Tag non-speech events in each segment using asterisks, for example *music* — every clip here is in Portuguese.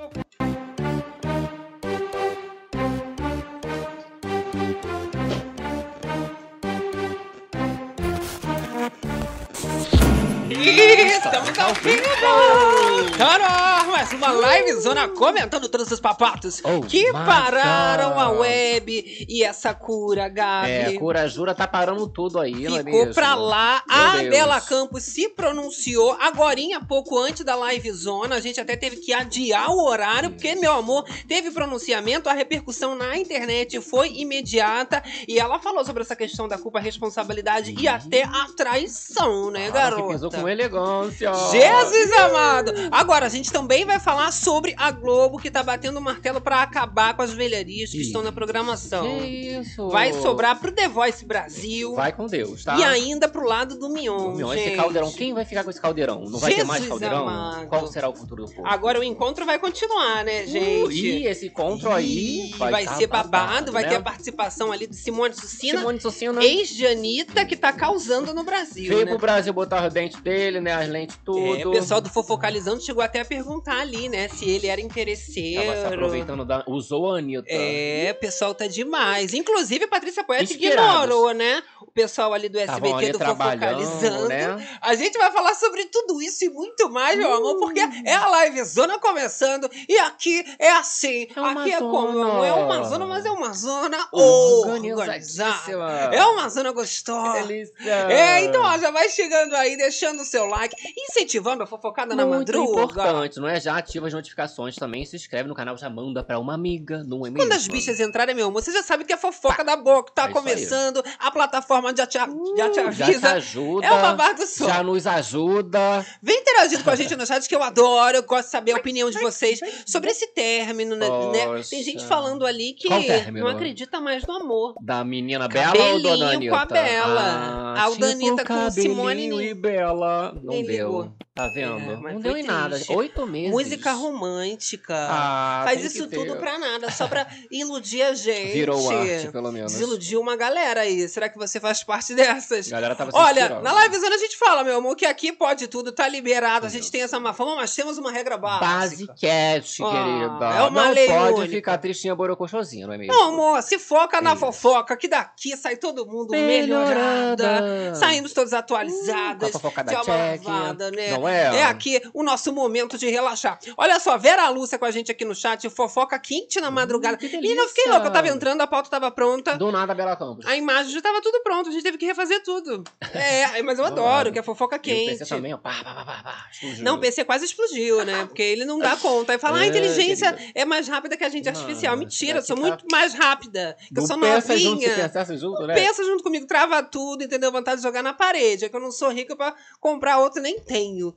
Okay. Estamos ao vivo! Cara, mais uma live zona comentando todos os papatos Oh que pararam God. a web e essa cura, Gabi. É, a Cura Jura tá parando tudo aí, é Ficou pra lá, Meu a Deus. Bela Campos se pronunciou agorinha pouco antes da live zona. A gente até teve que adiar o horário, porque, meu amor, teve pronunciamento, a repercussão na internet foi imediata. E ela falou sobre essa questão da culpa, responsabilidade e até a traição, né, Fala que pesou garota? com elegância. Jesus amado! Agora, a gente também vai falar sobre a Globo que tá batendo o martelo pra acabar com as velharias que Ih. estão na programação. Que isso? Vai sobrar pro The Voice Brasil. Vai com Deus, tá? E ainda pro lado do Mion, Meu, gente. esse caldeirão, quem vai ficar com esse caldeirão? Não vai ter mais Jesus caldeirão? amado. Qual será o futuro do povo? Agora o encontro vai continuar, né, gente? Uh, e esse encontro aí vai, vai tá ser babado, vai né? ter a participação ali de Simone Sucina, Simone Sucina ex de Anitta, que tá causando no Brasil, veio né? pro Brasil botar os dentes dele, né? As lentes tudo. É, o pessoal do Fofocalizando chegou até a perguntar ali, né, se ele era interesseiro. Tava se aproveitando da... Usou a Anitta. É, o pessoal tá demais. Inclusive, a Patrícia Poeta ignorou, né? O pessoal ali do SBT ali do Fofocalizando. né? A gente vai falar sobre tudo isso e muito mais, meu amor, porque Hum. é a live zona começando e aqui é assim. É uma aqui é como, meu amor? É uma zona. mas é uma zona organizada. É uma zona gostosa. Delícia. É, então, ó, já vai chegando aí, deixando o seu like, incentivando a fofocada na Muito madruga. importante, não é? Já ativa as notificações também, se inscreve no canal, já manda pra uma amiga, não é mesmo? Quando as bichas entrarem, meu amor, você já sabe que é fofoca da boca, tá É começando, a plataforma já te, já te Uh, já te avisa. ajuda, É o babado só. já nos ajuda. Vem interagindo com a gente no chat, que eu adoro. Eu gosto de saber a opinião de vocês sobre esse término, né? né? Poxa. Tem gente falando ali que não acredita mais no amor. Da menina Bela ou da Anitta? com a Bela. Ah, A tipo Anitta com Simone e Bela. Não deu. ligou. Tá vendo? É, mas não deu em nada. Oito meses. Música romântica. Ah, Faz isso tudo pra nada, só pra iludir a gente. Virou arte, pelo menos. Desiludiu uma galera aí. Será que você faz parte dessas? A galera tava se Olha, inspirando. na livezona a gente fala, meu amor, que aqui pode tudo, tá liberado, a gente tem essa má fama, mas temos uma regra básica. Basicast, Ah, querida. é uma não lei pode única. ficar tristinha borocochosinha, não é mesmo? Não, amor, se foca na Isso. fofoca, que daqui sai todo mundo melhorada. Melhorada. Saímos todas Com a atualizadas. fofoca de da check. lavada, né? Não é? É aqui o nosso momento de relaxar. Olha só, Vera Lúcia com a gente aqui no chat, fofoca quente na madrugada. Hum, que e não fiquei louca, eu tava entrando, a pauta tava pronta. Do nada, Bela Campos. A imagem já tava tudo pronto, a gente teve que refazer tudo. É, *laughs* mas eu adoro, que é fofoca E o quente. PC também, ó. Pá, pá, pá, pá, pá, explodiu. Não, o PC quase explodiu, né? *laughs* Porque ele não dá conta. Aí fala, ah, a É, inteligência é mais rápida que a gente artificial. Não, Mentira, eu sou tá- muito mais rápida. Que eu sou pensa junto, se novinha. pensasse junto, né? Pensa junto comigo, trava tudo, entendeu? Vontade de jogar na parede. É que eu não sou rica pra comprar outro, nem tenho,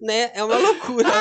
né? É uma loucura. *laughs*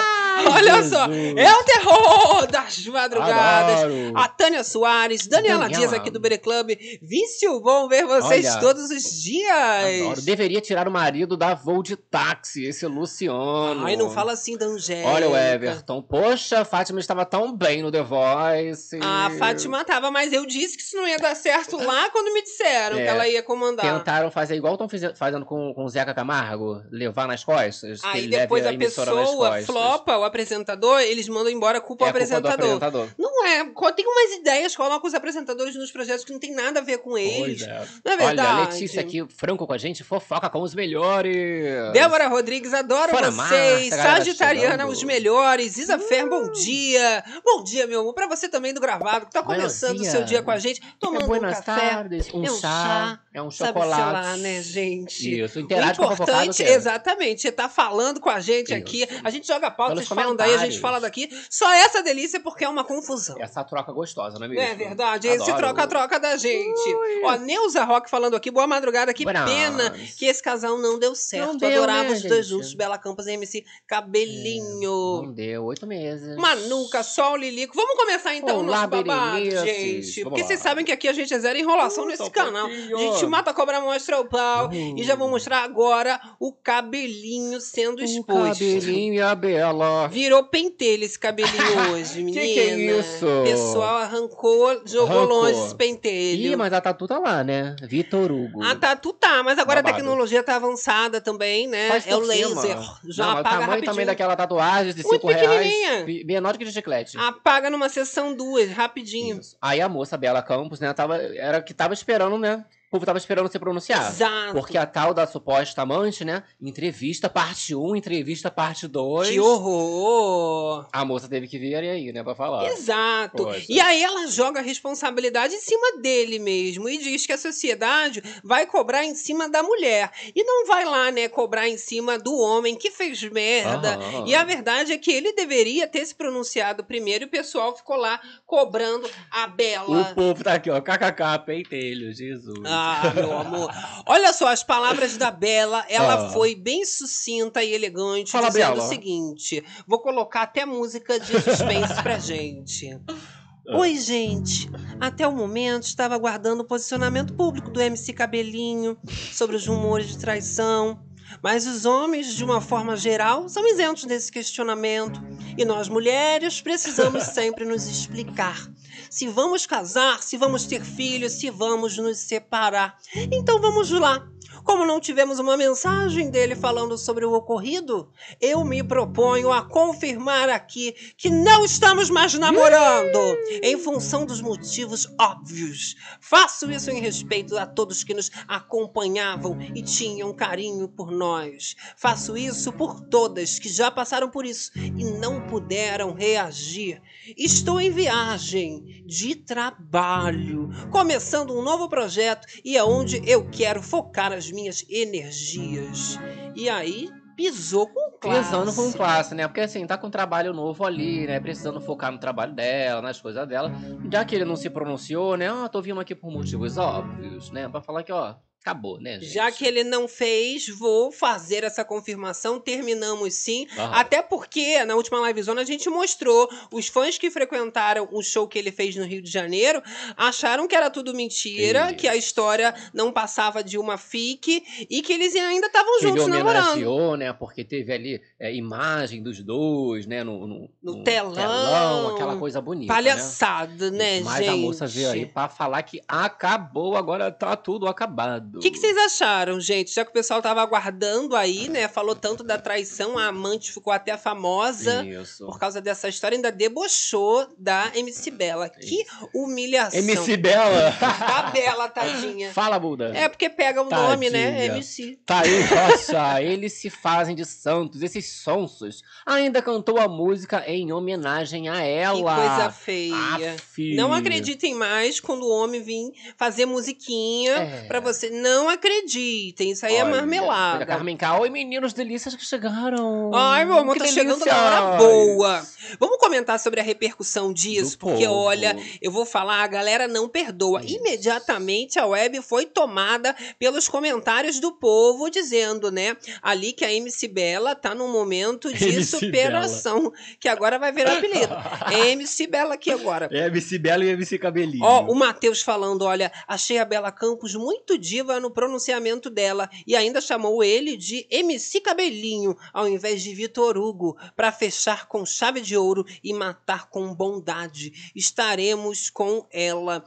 Olha só, Jesus. é o terror das madrugadas. Adoro. A Tânia Soares, Daniela, Daniela. Dias aqui do Bere Club. Vício bom ver vocês Olha. todos os dias. Adoro. Deveria tirar o marido da voo de táxi, esse Luciano. Ai, não fala assim da Angélica. Olha o Everton. Poxa, a Fátima estava tão bem no The Voice. A Fátima tava, mas eu disse que isso não ia dar certo lá *laughs* quando me disseram É. que ela ia comandar. Tentaram fazer igual estão fazendo com, com o Zeca Camargo, levar nas costas. Aí leve depois a pessoa flopa o apresentador, eles mandam embora culpa É o a culpa do apresentador. apresentador. Não é, tem umas ideias, colocam os apresentadores nos projetos que não tem nada a ver com eles. é. Não é verdade? Olha, a Letícia aqui, Franco com a gente, fofoca com os melhores. Débora Rodrigues, adoro Fora vocês. Galera Sagitariana, os melhores. Isa Fer, bom dia. Bom dia, meu amor. Pra você também do gravado, que tá começando o seu dia com a gente, tomando é um café. tardes, um, é um chá, chá, é um Sabe, chocolate. lá, né, gente? Isso, O interage com a fofocada. importante, é. exatamente, você tá falando com a gente aqui, Isso. a gente joga pauta, Pelos vocês falam daí, a gente fala daqui. Só essa delícia porque é uma confusão. Essa troca gostosa, não é Não mesmo? é verdade? Esse Adoro. troca-troca da gente. Ó, Neuza Rock falando aqui, boa madrugada, que Buenas. pena que esse casal não deu certo. Não deu, Adorava né, os dois gente? juntos, Bela Campos e MC Cabelinho. Não deu, oito meses. Manuca, Sol, Lilico. Vamos começar então o nosso babado, gente. Vamos Porque lá. vocês sabem que aqui a gente é zero enrolação nesse canal. pouquinho. A gente mata a cobra, mostra o pau. E já vou mostrar agora o cabelinho sendo O exposto. Cabelinho e a Bela. Virou pentelho esse cabelinho *laughs* hoje, menina. Que que é isso? O pessoal arrancou, jogou Arrancou. longe esse pentelho. Ih, mas a Tatu tá lá, né? Vitor Hugo. A tatu tá, mas agora Babado. a tecnologia tá avançada também, né? Faz é o laser. cima. Já Não, mas o apaga tamanho rapidinho. também daquela tatuagem de Muito 5 reais. Menor que de chiclete. Apaga numa sessão duas, rapidinho. Isso. Aí a moça Bela Campos, né, tava, era que tava esperando, né? O povo tava esperando se pronunciar. Exato. Porque a tal da suposta amante, né? Entrevista parte 1, entrevista parte 2. Que horror! A moça teve que vir aí, né, pra falar. Exato. Poxa. E aí ela joga a responsabilidade em cima dele mesmo e diz que a sociedade vai cobrar em cima da mulher. E não vai lá, né, cobrar em cima do homem que fez merda. Aham. E a verdade é que ele deveria ter se pronunciado primeiro e o pessoal ficou lá cobrando a Bela. O povo tá aqui, ó. KKK, pentelho, Jesus. Ah, meu amor. Olha só as palavras da Bela. Ela Ah. foi bem sucinta e elegante, Fala, dizendo Bela. o seguinte: vou colocar até música de suspense pra gente. Ah. Oi, gente. Até o momento estava aguardando o posicionamento público do MC Cabelinho sobre os rumores de traição. Mas os homens, de uma forma geral, são isentos desse questionamento. E nós, mulheres, precisamos *laughs* sempre nos explicar. Se vamos casar, se vamos ter filhos, se vamos nos separar. Então vamos lá. Como não tivemos uma mensagem dele falando sobre o ocorrido, eu me proponho a confirmar aqui que não estamos mais namorando, em função dos motivos óbvios. Faço isso em respeito a todos que nos acompanhavam e tinham carinho por nós. Faço isso por todas que já passaram por isso e não puderam reagir. Estou em viagem de trabalho, começando um novo projeto e é onde eu quero focar as minhas energias. E aí, pisou com classe. Pisando com classe, né? Porque assim, tá com um trabalho novo ali, né? Precisando focar no trabalho dela, nas coisas dela. Já que ele não se pronunciou, né? Ah, tô vindo aqui por motivos óbvios, né? Pra falar que, ó, acabou, né, gente? Já que ele não fez, vou fazer essa confirmação. Terminamos sim. Aham. Até porque na última livezona a gente mostrou os fãs que frequentaram o show que ele fez no Rio de Janeiro acharam que era tudo mentira, Isso. que a história não passava de uma fic e que eles ainda estavam Que ele juntos namorando. né? Porque teve ali é, imagem dos dois, né? No, no, No telão. aquela coisa bonita. Né? Palhaçada, né, Mas gente? a moça veio aí pra falar que acabou, agora tá tudo acabado. O que, que vocês acharam, gente? Já que o pessoal tava aguardando aí, né? Falou tanto da traição, a amante ficou até famosa. Isso. Por causa dessa história, ainda debochou da MC Bela. Que humilhação. MC Bela. Da Bela, tadinha. *laughs* Fala, Buda. É porque pega o nome, né? MC. Tá aí, nossa, eles se fazem de santos, esses sonsos. Ainda cantou a música em homenagem a ela. Que coisa feia. Aff. Não acreditem mais quando o homem vir fazer musiquinha É. pra você. Não acreditem. Isso aí é Olha, marmelada. olha, Carmen K. Oi, meninos delícias que chegaram. Ai, meu amor, Que tá chegando delícia. na hora boa. Vamos comentar sobre a repercussão disso, Do porque povo. olha, eu vou falar, a galera não perdoa. Isso. Imediatamente a web foi tomada pelos comentários do povo dizendo, né, ali que a MC Bela tá num momento de *laughs* MC superação, que agora vai virar apelido. *laughs* É MC Bela aqui agora. É MC Bela e MC Cabelinho. Ó, o Matheus falando, olha, achei a Bela Campos muito diva no pronunciamento dela e ainda chamou ele de MC Cabelinho ao invés de Vitor Hugo para fechar com chave de ouro e matar com bondade. Estaremos com ela.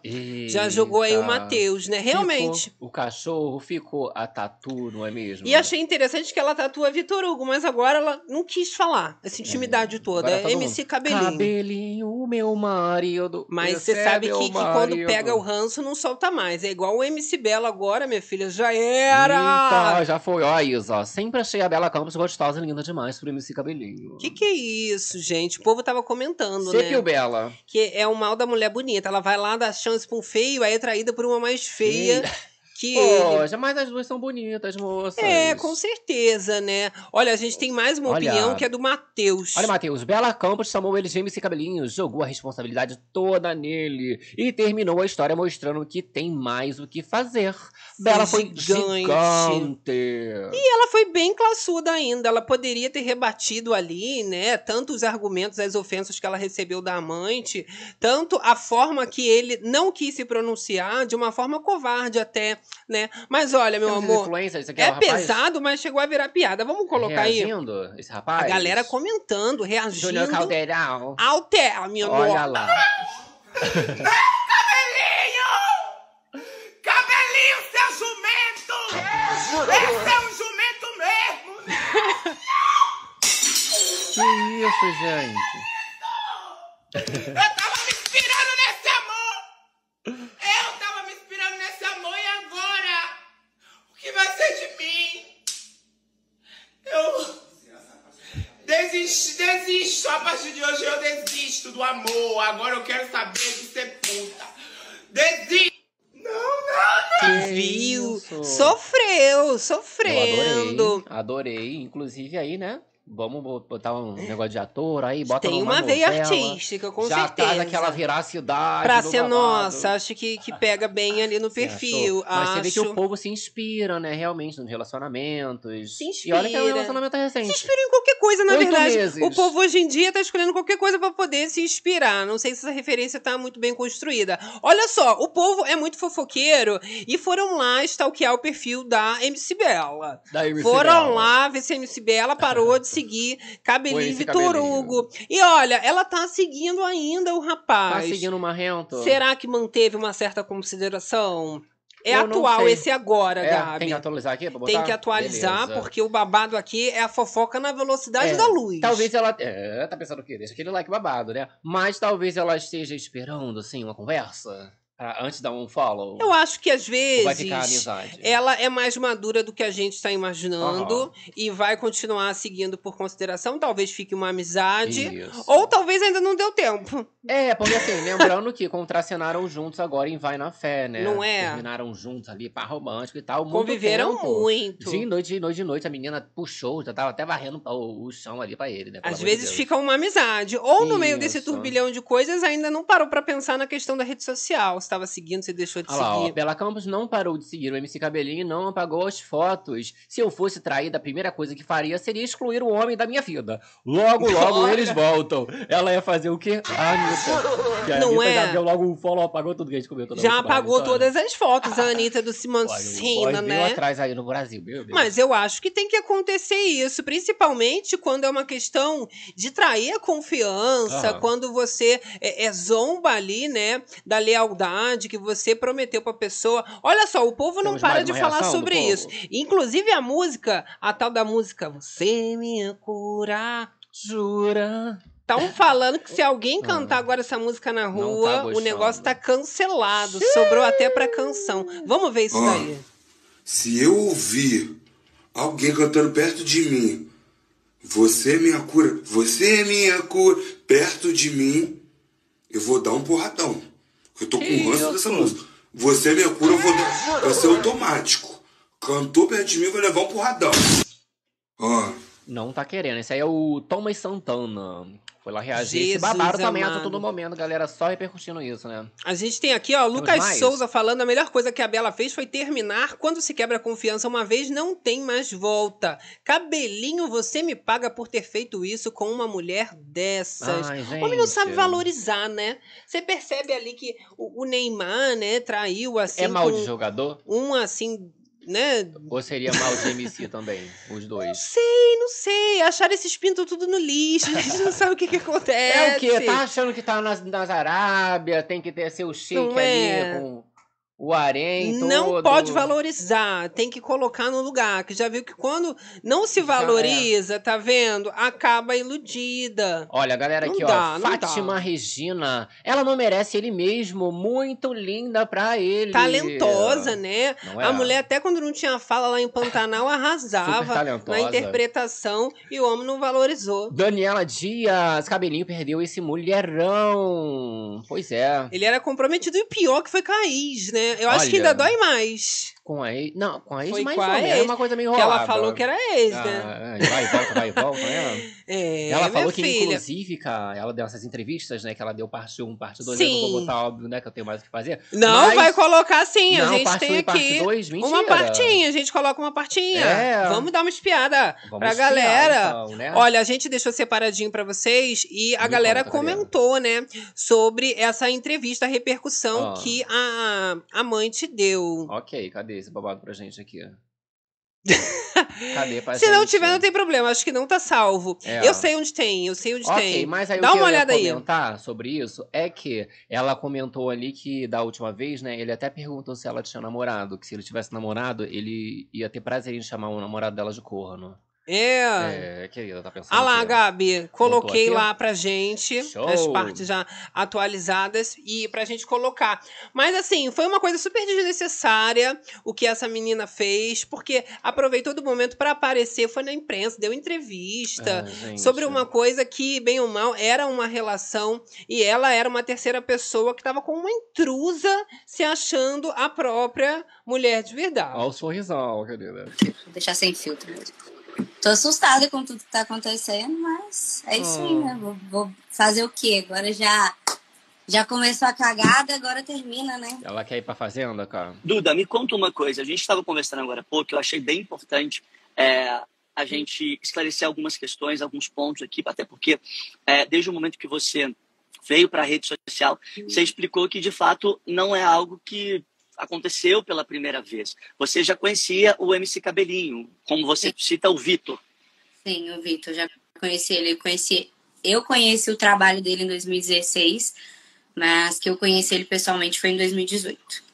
Já jogou aí o Eita. Matheus, né? Realmente. Ficou o cachorro ficou a tatu, não é mesmo? E achei interessante que ela tatua Vitor Hugo, mas agora ela não quis falar essa intimidade toda. Agora É MC mundo, Cabelinho. Cabelinho, meu marido. Mas você sabe que, que quando pega o ranço não solta mais. É igual o MC Bela agora, minha filha, já era! Eita, já foi. Ó, Isa, ó. Sempre achei a Bela Campos gostosa e linda demais pro MC Cabelinho. Que que é isso, gente? O povo tava comentando, Você né? que o Bela. Que é o mal da mulher bonita. Ela vai lá dar chance pra um feio, aí é traída por uma mais feia que ele. Poxa, mas as duas são bonitas, moças. É, com certeza, né? Olha, a gente tem mais uma Olha. opinião que é do Matheus. Olha, Matheus, Bela Campos chamou ele de MC Cabelinho, jogou a responsabilidade toda nele e terminou a história mostrando que tem mais o que fazer. Bela foi gigante. gigante. ela foi bem classuda ainda. Ela poderia ter rebatido ali, né? Tanto os argumentos, as ofensas que ela recebeu da amante, tanto a forma que ele não quis se pronunciar, de uma forma covarde até. Né? Mas olha, meu Temos amor, isso aqui é, rapaz pesado, mas chegou a virar piada. Vamos colocar aí reagindo, esse rapaz. a galera comentando, Júnior reagindo Caldeirão. ao término. Olha lá. Cabelinho! Cabelinho, seu jumento! Esse é um jumento mesmo! Que isso, gente? Eu tava me inspirando nesse amor! Eu tava me inspirando nesse amor e que vai ser de mim? Eu. Desisto, desisto. A partir de hoje eu desisto do amor. Agora eu quero saber de ser puta. Desisto! Não, não, não! Que Viu? isso? Sofreu, Eu sofrendo. adorei, adorei. Inclusive aí, né? Vamos botar um negócio de ator aí, bota Tem uma veia novela. artística, com Já certeza. traz aquela veracidade Pra ser babado. nossa, acho que, que pega bem ali no perfil. Mas acho... você vê que o povo se inspira, né, realmente, nos relacionamentos. Se E olha que é um inspira. relacionamento recente. Se inspira em qualquer coisa, na Oito verdade. meses. O povo hoje em dia tá escolhendo qualquer coisa pra poder se inspirar. Não sei se essa referência tá muito bem construída. Olha só, o povo é muito fofoqueiro e foram lá stalkear o perfil da MC Bela. Da MC Foram Bela. lá ver se a MC Bela parou de seguir Cabelinho Vitor. Hugo. E olha, ela tá seguindo ainda o Tá rapaz. seguindo o Marrento? Será que manteve uma certa consideração? É Eu atual esse agora, É, Gabi. tem que atualizar aqui pra botar? Tem que atualizar, Beleza. porque o babado aqui é a fofoca na velocidade É, da luz. Talvez ela. É, tá pensando o quê? Deixa aquele like babado, né? Mas talvez ela esteja esperando, assim, uma conversa. Pra- antes de dar um follow. Eu acho que às vezes ela é mais madura do que a gente está imaginando e vai continuar seguindo por consideração. Talvez fique uma amizade. Isso. Ou talvez ainda não deu tempo. É, porque assim, lembrando que contracenaram juntos agora em Vai na Fé, né? Não é? Terminaram juntos ali, par romântico e tal. muito Conviveram tempo. muito. De noite, de noite, de noite, a menina puxou, já tava até varrendo o, o chão ali pra ele, né? Às de vezes Deus. fica uma amizade. Ou no meio desse turbilhão de coisas, ainda não parou pra pensar na questão da rede social. Estava seguindo, se deixou de Olha lá, ó, seguir. Bela Campos não parou de seguir o MC Cabelinho e não apagou as fotos. Se eu fosse traída, a primeira coisa que faria seria excluir o homem da minha vida. Logo, logo Olha. eles voltam. Ela ia fazer o quê? A Anitta. *laughs* Que a Não Anitta é? já deu logo um follow, apagou tudo que a gente comentou. Já apagou história. todas as fotos, a Anitta do o Simoncina, boy veio né? atrás aí no Brasil, meu Deus. Mas eu acho que tem que acontecer isso, principalmente quando é uma questão de trair a confiança, Aham. quando você é, é zomba ali, né, da lealdade que você prometeu pra pessoa. Olha só, o povo não Temos para de falar sobre povo? isso. Inclusive a música, a tal da música Você me cura. Jura? Estão falando que se alguém Ah. cantar agora essa música na tá rua, o gostando. negócio tá cancelado. Sobrou até pra canção. Vamos ver isso Ó. daí. Se eu ouvir alguém cantando perto de mim, você é minha cura, você é minha cura, perto de mim, eu vou dar um porradão. Eu tô com ranço isso? dessa música. Você é minha cura, eu vou dar. Vai ser automático. Cantou perto de mim, vou levar um porradão. Ó, Não tá querendo. Esse aí é o Thomas Santana. Foi lá reagir. Esse Jesus babado também a todo momento, galera. Só repercutindo isso, né? A gente tem aqui, ó, Lucas? Souza falando: a melhor coisa que a Bela fez foi terminar. Quando se quebra a confiança uma vez, não tem mais volta. Cabelinho, você me paga por ter feito isso com uma mulher dessas. Ai, gente. O homem não sabe valorizar, né? Você percebe ali que o, Neymar, né, traiu assim. É mal de jogador? Um assim, né? Ou seria mal de MC também? Os Não dois. sei, não sei. Acharam esses pintos tudo no lixo. A gente não sabe o que, que acontece. É o quê? Tá achando que tá nas, nas Arábia, tem que ter seu chique Não é? ali com o harém Não todo. pode valorizar, tem que colocar no lugar. Que já viu que quando não se é. valoriza, tá vendo? Acaba iludida. Olha, galera, Não aqui, dá, ó. não Fátima dá. Regina. Ela não merece ele mesmo. Muito linda pra ele. Talentosa, né? Não é? A mulher, até quando não tinha fala lá em Pantanal, *laughs* arrasava na interpretação e o homem não valorizou. Daniela Dias, cabelinho perdeu esse mulherão. Pois é. Ele era comprometido e o pior que foi a ex, né? Eu acho que Olha. ainda dói mais. Com a ex. Não, com a ex Foi mais com a É uma coisa meio Que rolada. ela falou que era ex, né? Ah, vai e volta, vai e volta, né? *laughs* É, ela falou que, filha. inclusive, cara, ela deu essas entrevistas, né? Que ela deu parte 1, parte 2. Sim. Eu não vou botar, óbvio, né? Que eu tenho mais o que fazer. Não, Mas- vai colocar sim. A Não, gente parte tem 1 parte aqui 2, uma partinha. A gente coloca uma partinha. É. Vamos dar uma espiada Vamos pra espiar, galera. então, né? Olha, a gente deixou separadinho pra vocês e a Me galera conta, comentou, né, sobre essa entrevista, a repercussão Ah. que a, a mãe te deu. Ok, cadê? Esse babado pra gente aqui? *laughs* Cadê pra Se não gente? tiver, não tem problema. Acho que não tá salvo. É. Eu sei onde tem, eu sei onde Ok, tem. mas aí Dá o que uma eu ia olhada aí. comentar sobre isso é que ela comentou ali que da última vez, né, ele até perguntou se ela tinha namorado, que se ele tivesse namorado, ele ia ter prazer em chamar o namorado dela de corno. É. É, querida, tá pensando Ah lá? Gabi, coloquei lá pra gente Show. as partes já atualizadas e pra gente colocar. Mas assim, foi uma coisa super desnecessária o que essa menina fez, porque aproveitou do momento pra aparecer, foi na imprensa, deu entrevista gente. sobre uma coisa que, bem ou mal, era uma relação e ela era uma terceira pessoa que estava com uma intrusa se achando a própria mulher de verdade. Olha o sorrisão, querida. Vou deixar sem filtro mesmo. Tô assustada com tudo que tá acontecendo, mas é isso aí, Oh. né? Vou, vou fazer o quê? Agora já, já começou a cagada, agora termina, né? Ela quer ir pra fazenda, cara? Duda, me conta uma coisa. A gente estava conversando agora há pouco, eu achei bem importante é, a gente esclarecer algumas questões, alguns pontos aqui, até porque é, desde o momento que você veio para a rede social, você explicou que de fato não é algo que aconteceu pela primeira vez. Você já conhecia o MC Cabelinho, como você cita o Vitor. Sim, o Vitor, já conheci ele. Eu conheci, eu conheci o trabalho dele em 2016, mas que eu conheci ele pessoalmente foi em 2018.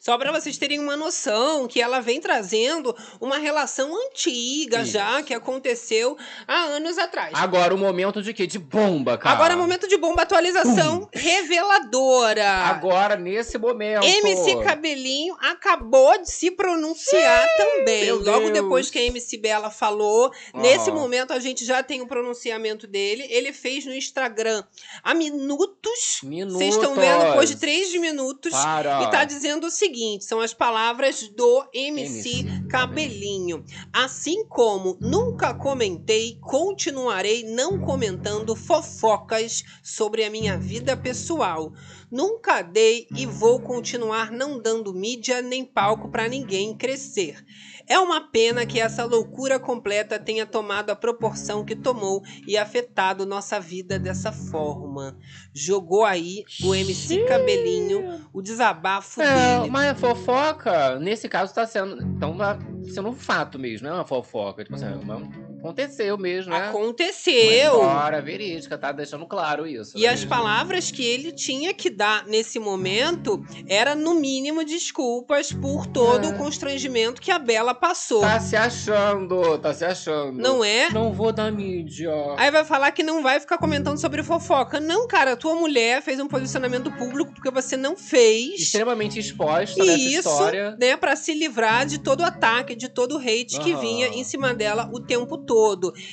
Só para vocês terem uma noção que ela vem trazendo uma relação antiga Isso. já, que aconteceu há anos atrás. Agora o momento de quê? De bomba, cara. Agora é momento de bomba atualização reveladora. Agora, nesse momento. MC Cabelinho acabou de se pronunciar também. meu Logo Deus. depois que a MC Bela falou, nesse momento a gente já tem o pronunciamento dele. Ele fez no Instagram há minutos. Minutos. Vocês estão vendo depois de três minutos. Para. E tá dizendo o seguinte: são as palavras do MC, MC Cabelinho. Assim como nunca comentei, continuarei não comentando fofocas sobre a minha vida pessoal. Nunca dei e vou continuar não dando mídia nem palco pra ninguém crescer. É uma pena que essa loucura completa tenha tomado a proporção que tomou e afetado nossa vida dessa forma. Jogou aí o MC Cabelinho, o desabafo É, dele. mas a fofoca, nesse caso, tá sendo. Então tá sendo um fato mesmo, não é uma fofoca. Tipo assim, uma- aconteceu mesmo, né? Aconteceu. Agora, verídica, tá deixando claro isso. E né, as palavras que ele tinha que dar nesse momento era, no mínimo, desculpas por todo É. o constrangimento que a Bela passou. Tá se achando, tá se achando. Não é? Não vou dar mídia. Aí vai falar que não vai ficar comentando sobre fofoca. Não, cara, tua mulher fez um posicionamento público porque você não fez. Extremamente exposta nessa E isso, história. né, pra se livrar de todo o ataque, de todo o hate que Aham. vinha em cima dela o tempo todo.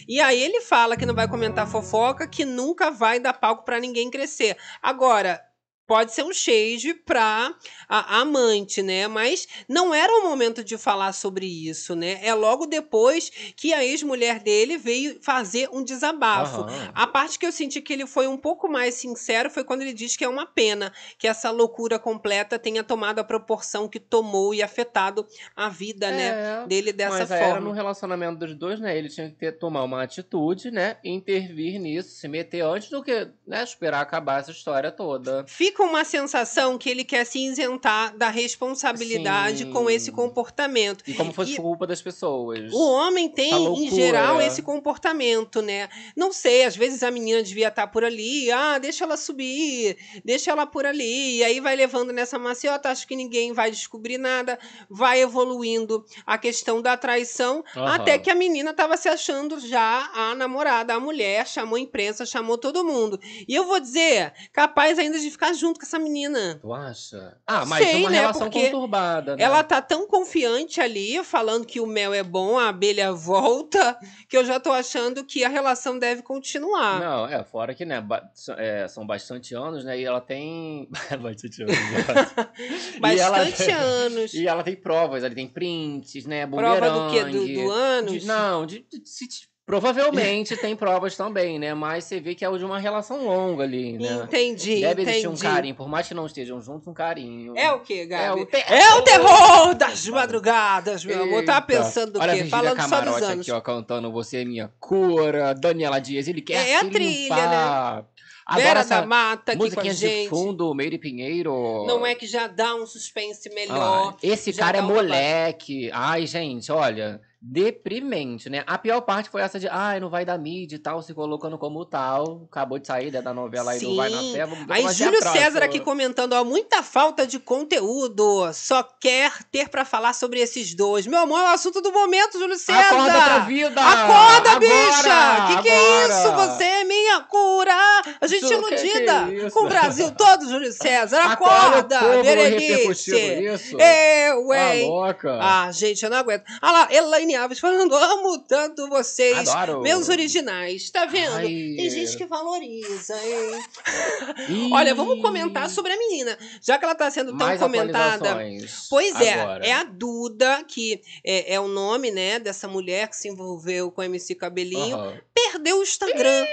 E aí ele fala que não vai comentar fofoca, que nunca vai dar palco pra ninguém crescer. Agora, pode ser um shade pra a, a amante, né? Mas não era o momento de falar sobre isso, né? É logo depois que a ex-mulher dele veio fazer um desabafo. Aham. A parte que eu senti que ele foi um pouco mais sincero foi quando ele diz que é uma pena que essa loucura completa tenha tomado a proporção que tomou e afetado a vida, né, É. dele dessa Mas aí era no forma. relacionamento dos dois, né? Ele tinha que ter, tomar uma atitude, né? Intervir nisso, se meter antes do que né, esperar acabar essa história toda. Fica uma sensação que ele quer se isentar da responsabilidade Sim. com esse comportamento. E como fosse E- culpa das pessoas. O homem tem, Essa em geral, esse comportamento, né? Não sei, às vezes a menina devia estar por ali, ah, deixa ela subir, deixa ela por ali, e aí vai levando nessa maciota, acho que ninguém vai descobrir nada, vai evoluindo a questão da traição, Aham. até que a menina tava se achando já a namorada, a mulher, chamou a imprensa, chamou todo mundo. E eu vou dizer, capaz ainda de ficar junto com essa menina. Tu acha? Ah, mas Sei, é uma né, relação porque conturbada, né? Ela tá tão confiante ali, falando que o mel é bom, a abelha *laughs* volta, que eu já tô achando que a relação deve continuar. Não, é, fora que, né, ba- é, são bastante anos, né, e ela tem... *laughs* bastante anos, né? *laughs* E ela- Bastante anos. E ela tem provas, ela tem prints, né, Prova do quê? Do, do anos? De- não, de, de- de- provavelmente tem provas também, né, mas você vê que é de uma relação longa ali, né. Entendi, Deve entendi. existir um carinho, por mais que não estejam juntos, um carinho. É o quê, Gabi? É o te- É o terror das madrugadas, meu amor. Tava pensando do Olha a quê? Virgínia Falando só dos anos. aqui, ó, cantando Você é Minha Cura, Daniela Dias, ele quer É a se trilha, limpar. Vera da Mata aqui com a gente. de fundo, Meire Pinheiro. Não é que já dá um suspense Ah melhor. lá, Esse cara é dá uma moleque. Ai, gente, olha. Deprimente, né? A pior parte foi essa de, ai, não vai dar mídia e tal, se colocando como tal. Acabou de sair né, da novela aí, não vai na fé. Vamos Aí ser a Júlio. César aqui comentando, ó, muita falta de conteúdo. Só quer ter pra falar sobre esses dois. Meu amor, é o assunto do momento, Júlio César. Acorda pra vida! Acorda, Agora! bicha! Que que é Agora! isso? Você é minha cura! A gente Isso, iludida que que é com o Brasil todo, Júlio César. Acorda, Berenice! Eu, Tá hein? louca. Ah, gente, eu não aguento. Ah lá, Elaine Alves falando, amo tanto vocês, Adoro. meus originais. Tá vendo? Ai. Tem gente que valoriza, hein? Ih, Olha, vamos comentar sobre a menina. Já que ela tá sendo tão mais comentada. Pois é, agora. é a Duda, que é, é o nome, né, dessa mulher que se envolveu com o MC Cabelinho. Aham. Perdeu o Instagram.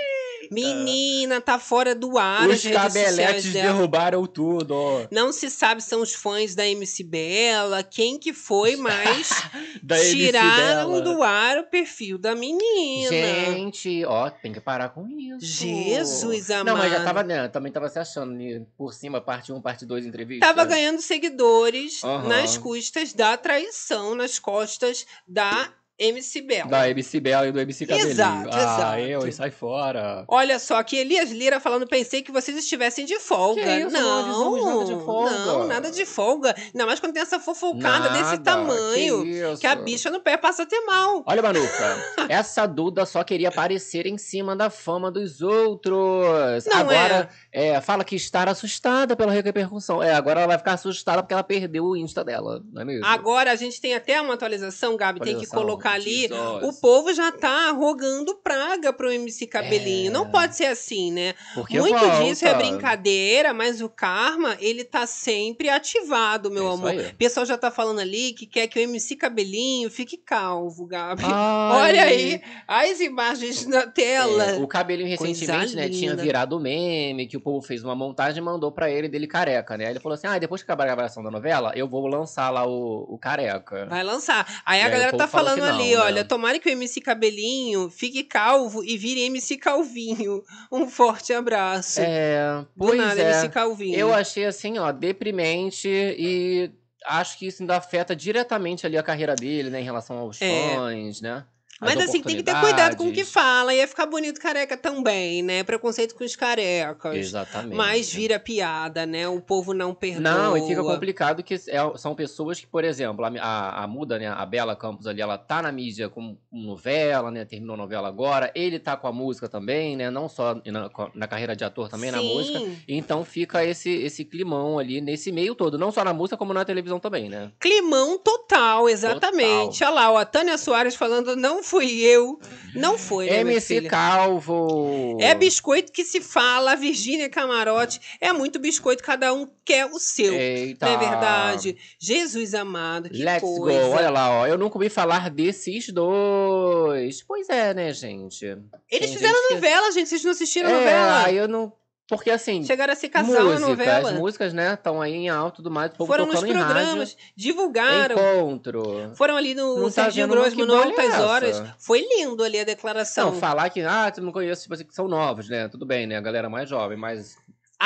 Menina, tá fora do ar Os cabeletes derrubaram tudo. Não se sabe se são os fãs da MC Bela, quem que foi, *laughs* mas *laughs* Da MC tiraram do ar o perfil da menina. Gente, ó, tem que parar com isso. Jesus amado. Não, mas já tava, né, também tava se achando por cima, parte 1, parte 2, entrevista. Tava ganhando seguidores Aham. nas custas da traição, nas costas da MC Bela. Da MC Bela e do MC Cabelinho. Exato, ah, exato. eu, e sai fora. Olha só, que Elias Lira falando, pensei que vocês estivessem de folga. Que isso, não avisamos nada de folga. Não, nada de folga. Ainda mais quando tem essa fofocada desse tamanho. que. Que a bicha no pé passa a ter mal. Olha, Manuca, *laughs* essa Duda só queria aparecer em cima da fama dos outros. Não agora, é, fala que está assustada pela repercussão. É, agora ela vai ficar assustada porque ela perdeu o Insta dela, não é mesmo? Agora a gente tem até uma atualização, Gabi, tem que Atualização, colocar ali. O povo já tá rogando praga pro MC Cabelinho. É. Não pode ser assim, né? Porque Muito volta. disso é brincadeira, mas o karma, ele tá sempre ativado, meu É amor. O pessoal já tá falando ali que quer que o MC Cabelinho fique calvo, Gabi. Ai. *laughs* Olha aí, as imagens na tela. É, o cabelinho recentemente, né, tinha virado meme, que o povo fez uma montagem e mandou pra ele dele careca, né? Aí ele falou assim: ah, depois que acabar a gravação da novela, eu vou lançar lá o, o careca. Vai lançar. Aí a galera tá fala falando ali, né? olha, tomara que o MC Cabelinho fique calvo e vire MC Calvinho. *laughs* Um forte abraço. É, pois nada, é. MC Calvinho. Eu achei assim, ó, deprimente e acho que isso ainda afeta diretamente ali a carreira dele, né, em relação aos É. fãs, né? As Mas assim, tem que ter cuidado com o que fala. Ia ficar bonito careca também, né? Preconceito com os carecas. Exatamente. Mas vira piada, né? O povo não perdoa. Não, e fica complicado que é- são pessoas que, por exemplo, a, a, a Muda, né, a Bela Campos ali, ela tá na mídia com, com novela, né, terminou a novela agora, ele tá com a música também, né, não só na, na carreira de ator, também na Sim. música, então fica esse, esse climão ali nesse meio todo, não só na música, como na televisão também, né. Climão total, exatamente. Olha lá, ó, a Tânia Soares falando, não fui eu. Não foi, né, MC? Calvo! É biscoito que se fala, a Virgínia Camarote. É muito biscoito, cada um quer o seu. Eita! Não é verdade? Jesus amado, que Let's coisa. go, olha lá, ó. Eu nunca ouvi falar desses dois. Pois é, né, gente? Eles Tem fizeram gente que- novela, gente. Vocês não assistiram a É, novela? eu não. Porque assim. Chegaram a se casar música, na novela. As músicas, né, estão aí em alto tudo mais, Foram nos programas, rádio. divulgaram. Encontro. Foram ali no Não tá Serginho que no é Altas? Horas. Foi lindo ali a declaração. Não, falar que, ah, tu não conhece, tipo assim, que são novos, né? Tudo bem, né? A galera mais jovem, mas.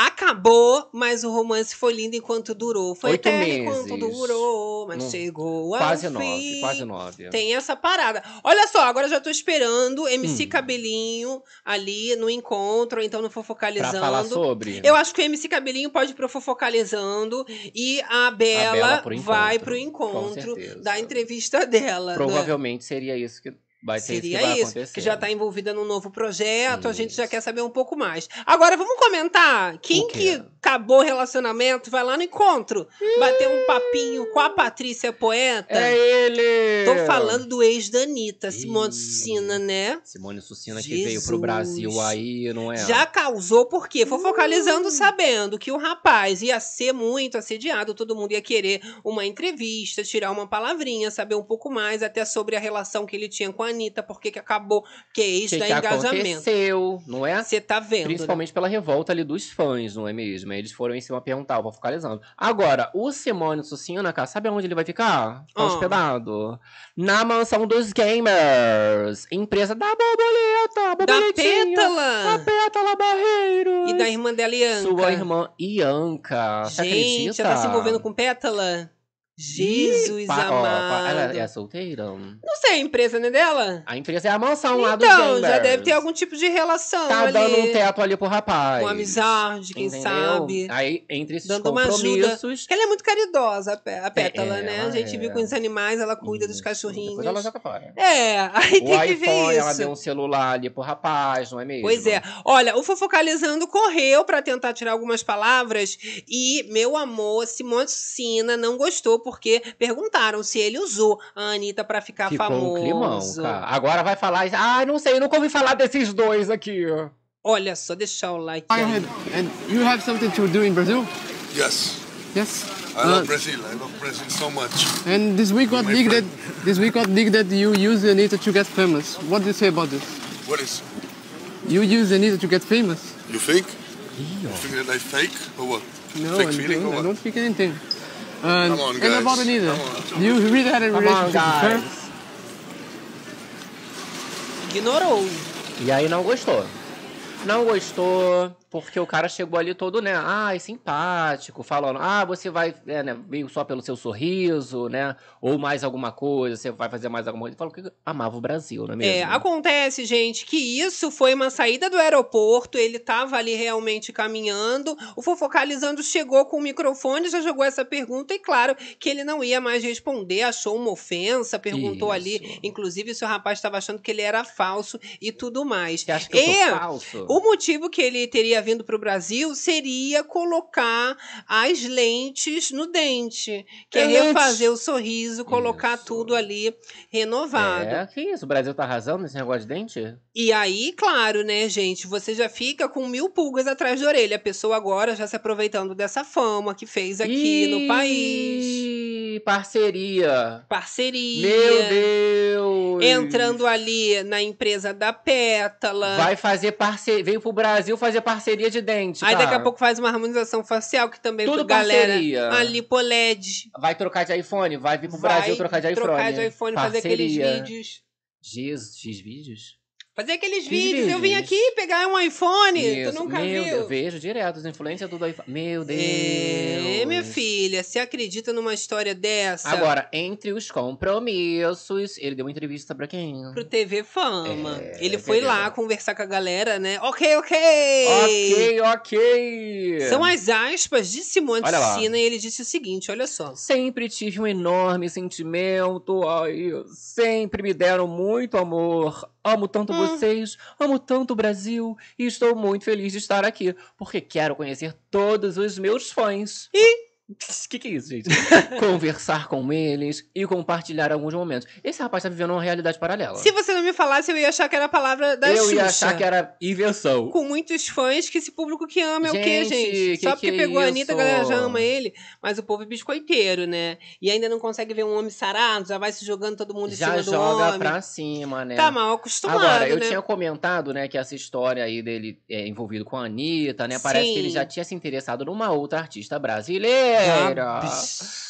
Acabou, mas o romance foi lindo enquanto durou. Foi Oito eterno enquanto meses. durou, mas Não- chegou ao Quase fim. nove, quase nove. Tem essa parada. Olha só, agora já tô esperando MC Hum. Cabelinho ali no encontro, ou então no Pra Fofocalizando. falar sobre. Eu acho que o MC Cabelinho pode ir pro Fofocalizando e a Bela, Bela pro vai pro encontro da entrevista dela. né? Provavelmente seria isso que vai ser isso que Seria isso, acontecer. que já tá envolvida num novo projeto, a gente já Isso. quer saber um pouco mais. Agora, vamos comentar quem que acabou o relacionamento, vai lá no encontro, bater um papinho com a Patrícia Poeta. É ele! Tô falando do ex da Anitta, Simone. Sucina, né? Simone Sucina que Jesus. veio pro Brasil aí, não é? Já causou, porque foi focalizando sabendo que o rapaz ia ser muito assediado, todo mundo ia querer uma entrevista, tirar uma palavrinha, saber um pouco mais até sobre a relação que ele tinha com a Anitta, por que que acabou, que isso que dá que engajamento. aconteceu, não é? Você tá vendo, né? Principalmente pela revolta ali dos fãs, não é mesmo? Eles foram em cima perguntar, vou focalizando. Agora, o Simone Sucina, cara, sabe aonde ele vai ficar? Tá Ah. hospedado? Na mansão dos gamers. Empresa da borboleta, Da borboletinha. Da Pétala! Pétala Barreiros. E da irmã dela, Ianca. Sua irmã Ianca. Você Gente, acredita? ela tá se envolvendo com Pétala? Jesus pa- ó, amado. ela é solteira? Não sei, a empresa, né, dela? A empresa é a mansão lá dos Então, já deve ter algum tipo de relação Tá ali. dando um teto ali pro rapaz. Com amizade, quem Entendeu? sabe. Aí, entre esses Dando uma ajuda. compromissos... Porque ela é muito caridosa, a Pé- a Pétala, É, né? A gente é. viu com os animais, ela cuida dos Isso. cachorrinhos. Depois ela joga fora. É, aí O tem que ver iPhone, ela isso. deu um celular ali pro rapaz, não é mesmo? Pois é. Olha, o Fofocalizando correu pra tentar tirar algumas palavras e, meu amor, Simone Sina não gostou porque perguntaram se ele usou a Anitta pra ficar Ficou famoso. um climão, cara. Agora vai falar... Ah, não sei, nunca ouvi falar desses dois aqui. Olha só, deixar o like aí. And you have something to do in Brazil? Yes. Yes. I Uh, love Brazil. I love Brazil so much. and this week got leaked that this week got leaked that you use Anita to get famous. What do you say about this? What is? You use Anita to get famous? You think? You think that I fake or what? No, fake I feeling don't, or I what? don't speak anything. And, Come on, and guys. about Anita, Come on. you really had a Come on, relationship with her? Ignorou. E aí não gostou. Não gostou, porque o cara chegou ali todo, né? Ai, simpático, falando, ah, você vai, é, né, veio só pelo seu sorriso, né? Ou mais alguma coisa, você vai fazer mais alguma coisa. Ele falou que amava o Brasil, não é mesmo? É, acontece, gente, que isso foi uma saída do aeroporto, ele tava ali realmente caminhando, o Fofocalizando chegou com o microfone, já jogou essa pergunta, e claro que ele não ia mais responder, achou uma ofensa, perguntou ali, Isso. inclusive se o rapaz estava achando que ele era falso e tudo mais. Você acha que eu E sou falso? O motivo que ele teria vindo para o Brasil seria colocar as lentes no dente, que é, É refazer o sorriso, colocar Isso. tudo ali renovado. É, que isso, o Brasil tá arrasando nesse negócio de dente? E aí, claro, né, gente, você já fica com mil pulgas atrás da orelha. A pessoa agora já se aproveitando dessa fama que fez aqui no país. Ih, Parceria. Parceria. Meu Deus. Entrando ali na empresa da Pétala. Vai fazer parceria. Veio pro Brasil fazer parceria de dente. Aí daqui a cara. pouco faz uma harmonização facial, que também Tudo galera. parceria. A LipoLED. Vai trocar de iPhone? Vai vir pro Vai Brasil trocar de iPhone. trocar de iPhone, fazer aqueles Parceria. vídeos. X, X vídeos? Fazer aqueles Que vídeos. Eu vim vídeos? aqui pegar um iPhone. Isso. Tu nunca Meu viu? Deus, vejo direto os influencers do iPhone. Meu Deus. É, minha filha, você acredita numa história dessa? Agora, entre os compromissos, ele deu uma entrevista pra quem? Pro TV Fama. É, Ele foi lá conversar com a galera, né? Ok, ok! Ok, ok. São as aspas de Simone. Sina e ele disse o seguinte: olha só. Sempre tive um enorme sentimento, ai, sempre me deram muito amor. Amo tanto Hum. vocês, amo tanto o Brasil e estou muito feliz de estar aqui, porque quero conhecer todos os meus fãs. Ih! Que que é isso, gente? *laughs* Conversar com eles e compartilhar alguns momentos. Esse rapaz tá vivendo uma realidade paralela. Se você não me falasse, eu ia achar que era a palavra da Eu Xuxa. ia achar que era invenção. Com muitos fãs, que esse público que ama é o quê, Gente, gente? que Só que porque é pegou a Anitta, a galera já ama ele. Mas o povo é biscoiteiro, né? E ainda não consegue ver um homem sarado, já vai se jogando todo mundo em Já cima do joga homem. pra cima, né? Tá mal acostumado, Agora, eu né? tinha comentado, né, que essa história aí dele é, envolvido com a Anitta, né? Parece que ele Sim. já tinha se interessado numa outra artista brasileira. Gabi.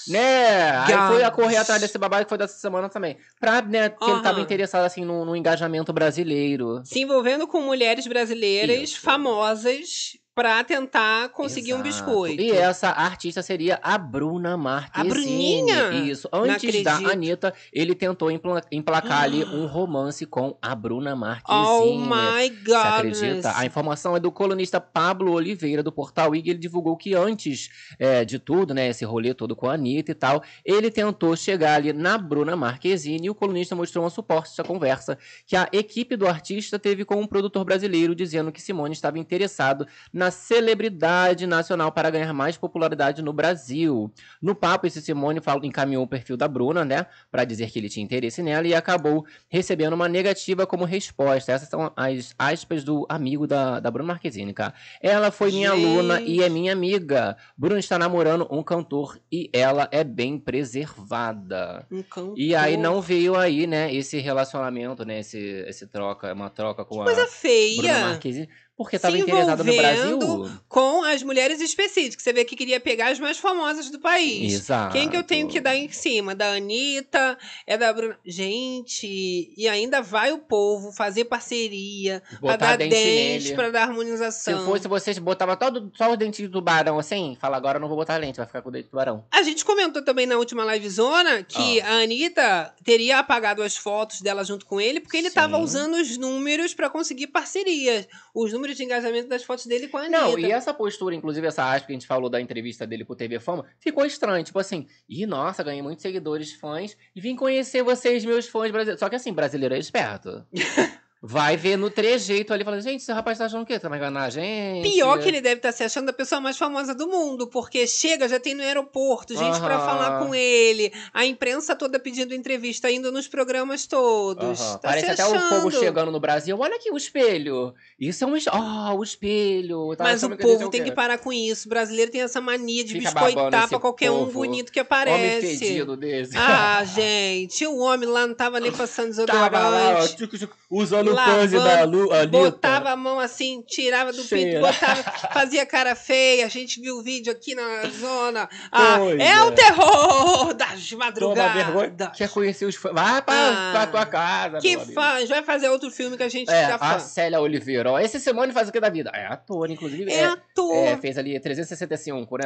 Né? Aí foi a correr atrás desse babado que foi dessa semana também. Pra, né, que ele tava interessado, assim, no, no engajamento brasileiro. Se envolvendo com mulheres brasileiras Isso. famosas pra tentar conseguir um Exato. biscoito. E essa artista seria a Bruna Marquezine. Bruninha? Isso. Antes da. Anitta, ele tentou empla- emplacar ali *gasps* um romance com a Bruna Marquezine. Oh my Você God. acredita? A informação é do colunista Pablo Oliveira, do portal IG. Ele divulgou que antes é, de tudo, né, esse rolê todo com a Anitta e tal, ele tentou chegar ali na Bruna Marquezine e o colunista mostrou um suporte à conversa que a equipe do artista teve com um produtor brasileiro dizendo que Simone estava interessado na uma celebridade nacional para ganhar mais popularidade no Brasil. No papo, esse Simone falou, encaminhou o perfil da Bruna, né, para dizer que ele tinha interesse nela e acabou recebendo uma negativa como resposta. Essas são as aspas do amigo da, da Bruna Marquezine, cara. Ela foi minha Gente. aluna e é minha amiga. Bruna está namorando um cantor e ela é bem preservada. Um cantor. E aí não veio aí, né, esse relacionamento, né, esse, esse troca, uma troca com a Coisa Bruna feia. Marquezine, porque Se estava interessada no Brasil. com as mulheres específicas. Você vê que queria pegar as mais famosas do país. Exato. Quem que eu tenho que dar em cima? Da Anitta, é da Bruna. Gente, e ainda vai o povo fazer parceria pra Botar dar dente dente, pra dar Se harmonização. fosse vocês, botava todo, só os dentinhos do tubarão assim, fala agora eu não vou botar lente, vai ficar com o dente do tubarão. A gente comentou também na última livezona que Ah. a Anitta teria apagado as fotos dela junto com ele porque ele Sim. tava usando os números pra conseguir parcerias. Os números de engajamento das fotos dele com a Anitta. Não, e essa postura, inclusive essa aspa que a gente falou da entrevista dele pro TV Fama, ficou estranho. Tipo assim, ih, nossa, ganhei muitos seguidores, fãs, e vim conhecer vocês, meus fãs brasileiros. Só que assim, brasileiro é esperto. *laughs* Vai ver no trejeito ali, falando, gente, esse rapaz tá achando o quê? Tá enganando a gente? Pior que ele deve estar se achando a pessoa mais famosa do mundo, porque chega, já tem no aeroporto, gente pra Aham. falar com ele, a imprensa toda pedindo entrevista, indo nos programas todos. Aham. Tá Parece até o povo chegando no Brasil. Olha aqui o espelho. Isso é um. Ah, o espelho. Tá Mas o povo tem que parar com isso. O brasileiro tem essa mania de Fica biscoitar pra qualquer um povo. bonito que Homem aparece. fedido desse. Ah, gente, o homem lá não tava nem passando *laughs* Tava lá, ó, desodorante. usando o Lavando, da Lu, Anitta. Botava a mão assim, tirava do pinto, Cheira. botava, *laughs* fazia cara feia. A gente viu o vídeo aqui na zona. Ah, é, é. o terror das Toma madrugadas. vergonha. Quer conhecer os fãs? Vai pra, Ah, pra tua casa. Que meu amigo. fã, vai fazer outro filme que a gente É, a fã. Célia Oliveira. Ó, esse Simone faz o que da vida? É ator, inclusive. É ator. é, fez ali 365, né?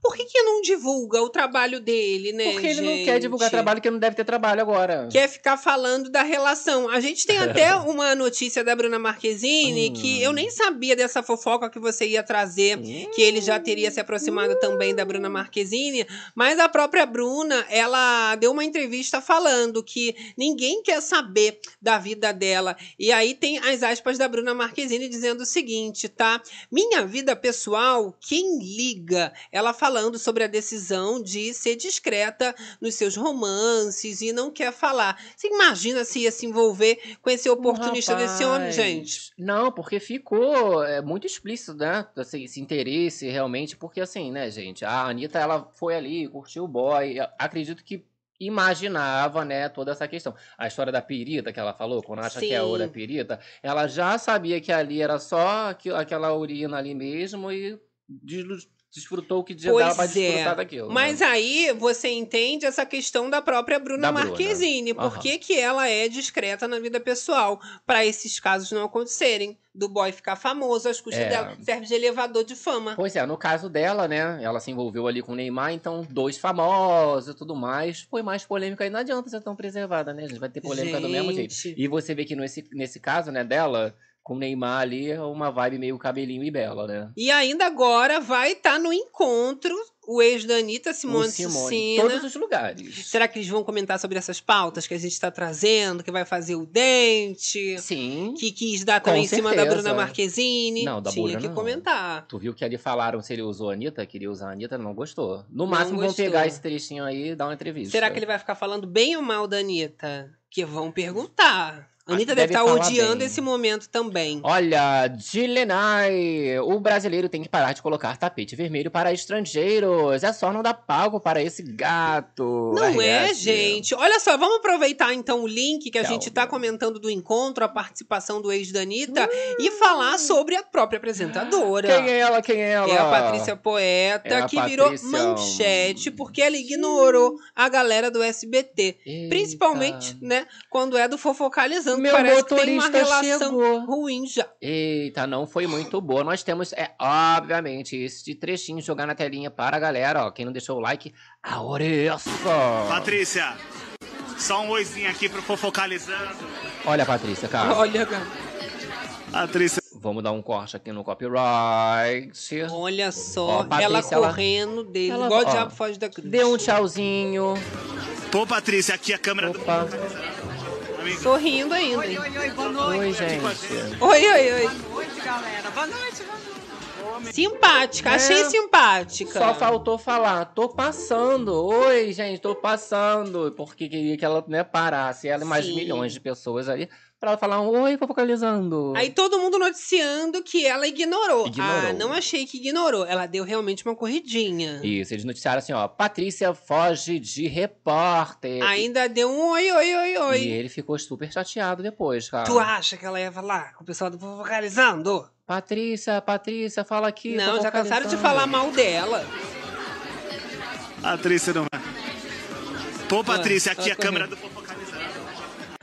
Por que, que não divulga o trabalho dele, né? Porque ele não quer divulgar trabalho que não deve ter trabalho agora. Quer ficar falando da relação. A gente tem *laughs* até uma notícia da Bruna Marquezine que eu nem sabia dessa fofoca que você ia trazer, que ele já teria se aproximado também da Bruna Marquezine, mas a própria Bruna, ela deu uma entrevista falando que ninguém quer saber da vida dela. E aí tem as aspas da Bruna Marquezine dizendo o seguinte, tá? Minha vida pessoal, quem liga? Ela falando sobre a decisão de ser discreta nos seus romances e não quer falar. Você imagina se ia se envolver com esse oportunista desse homem, Rapaz, gente? Não, porque ficou é, muito explícito, né? Assim, esse interesse realmente, porque assim, né, gente? A Anitta, ela foi ali, curtiu o boy. Acredito que imaginava, né, toda essa questão. A história da pirita que ela falou, quando acha que é Sim. ouro é pirita, ela já sabia que ali era só aquela urina ali mesmo e desfrutou o que dava pra Pois desfrutar é. daquilo. né? Mas aí você entende essa questão da própria Bruna Da Bruna. Marquezine. Por Aham. que, que ela é discreta na vida pessoal? Pra esses casos não acontecerem. Do boy ficar famoso às custas É. dela. Serve de elevador de fama. Pois é, no caso dela, né? Ela se envolveu ali com o Neymar, então dois famosos e tudo mais. Foi mais polêmica e não adianta ser tão preservada, né? A gente vai ter polêmica do mesmo jeito. Gente. E você vê que nesse, nesse caso, né, dela, com o Neymar ali, é uma vibe meio cabelinho e bela, né? E ainda agora vai estar no encontro o ex da Anitta, Simone, O Simone, em Sucina. todos os lugares. Será que eles vão comentar sobre essas pautas que a gente está trazendo? Que vai fazer o dente? Sim. Que quis dar também em cima da. Bruna Marquezine? Não, da Tinha Bruna que não. comentar. Tu viu que ali falaram se ele usou a Anitta? Queria usar a Anitta, não gostou. No Não máximo vão gostou. pegar esse trechinho aí e dar uma entrevista. Será que ele vai ficar falando bem ou mal da Anitta? Que vão perguntar. A Anitta deve estar falar odiando bem. esse momento também. Olha, Dilenai, o brasileiro tem que parar de colocar tapete vermelho para estrangeiros. É só não dar palco para esse gato. Não é, RS. gente. Olha só, vamos aproveitar então o link que a gente Calma. tá comentando do encontro, a participação do ex da Anitta, e falar sobre a própria apresentadora. Quem é ela? Quem é ela? É a Patrícia Poeta, É a que virou Patrícia. manchete porque ela ignorou a galera do SBT. Eita. Principalmente, né, quando é do Fofocalizando, Meu que parece que tem uma motorista relação chegou. ruim já. Eita, não foi muito boa. Nós temos, é obviamente, esse trechinho jogar na telinha para a galera. Ó, quem não deixou o like, a essa. Patrícia, só um oizinho aqui pro Fofocalizando. Olha, Patrícia, cara. Olha, cara. Patrícia, Vamos dar um corte aqui no copyright. olha Ó, só, a Patrícia, ela ela- correndo dele, ela- igual o ó, diabo foge da cruz. Dê um tchauzinho. pô Patrícia, aqui a câmera Opa. do. Sorrindo ainda. Oi, oi, boa noite. Oi, gente. Oi, oi, oi. Boa noite, galera. Boa noite, boa noite. Simpática, achei É. simpática. Só faltou falar, tô passando. Oi, gente, tô passando. Porque queria que ela né, parasse, ela e mais Sim. milhões de pessoas ali, pra ela falar, oi, focalizando. Aí todo mundo noticiando que ela ignorou. Ignorou. Ah, não achei que ignorou. Ela deu realmente uma corridinha. Isso, eles noticiaram assim, ó, Patrícia foge de repórter. Ainda deu um oi, oi, oi, oi. E ele ficou super chateado depois, cara. Tu acha que ela ia falar com o pessoal do Fofocalizando? Patrícia, Patrícia, fala aqui. Não, já cansaram de falar mal dela. Patrícia não é. Pô, Patrícia, aqui ah, a câmera do Fofocalizando.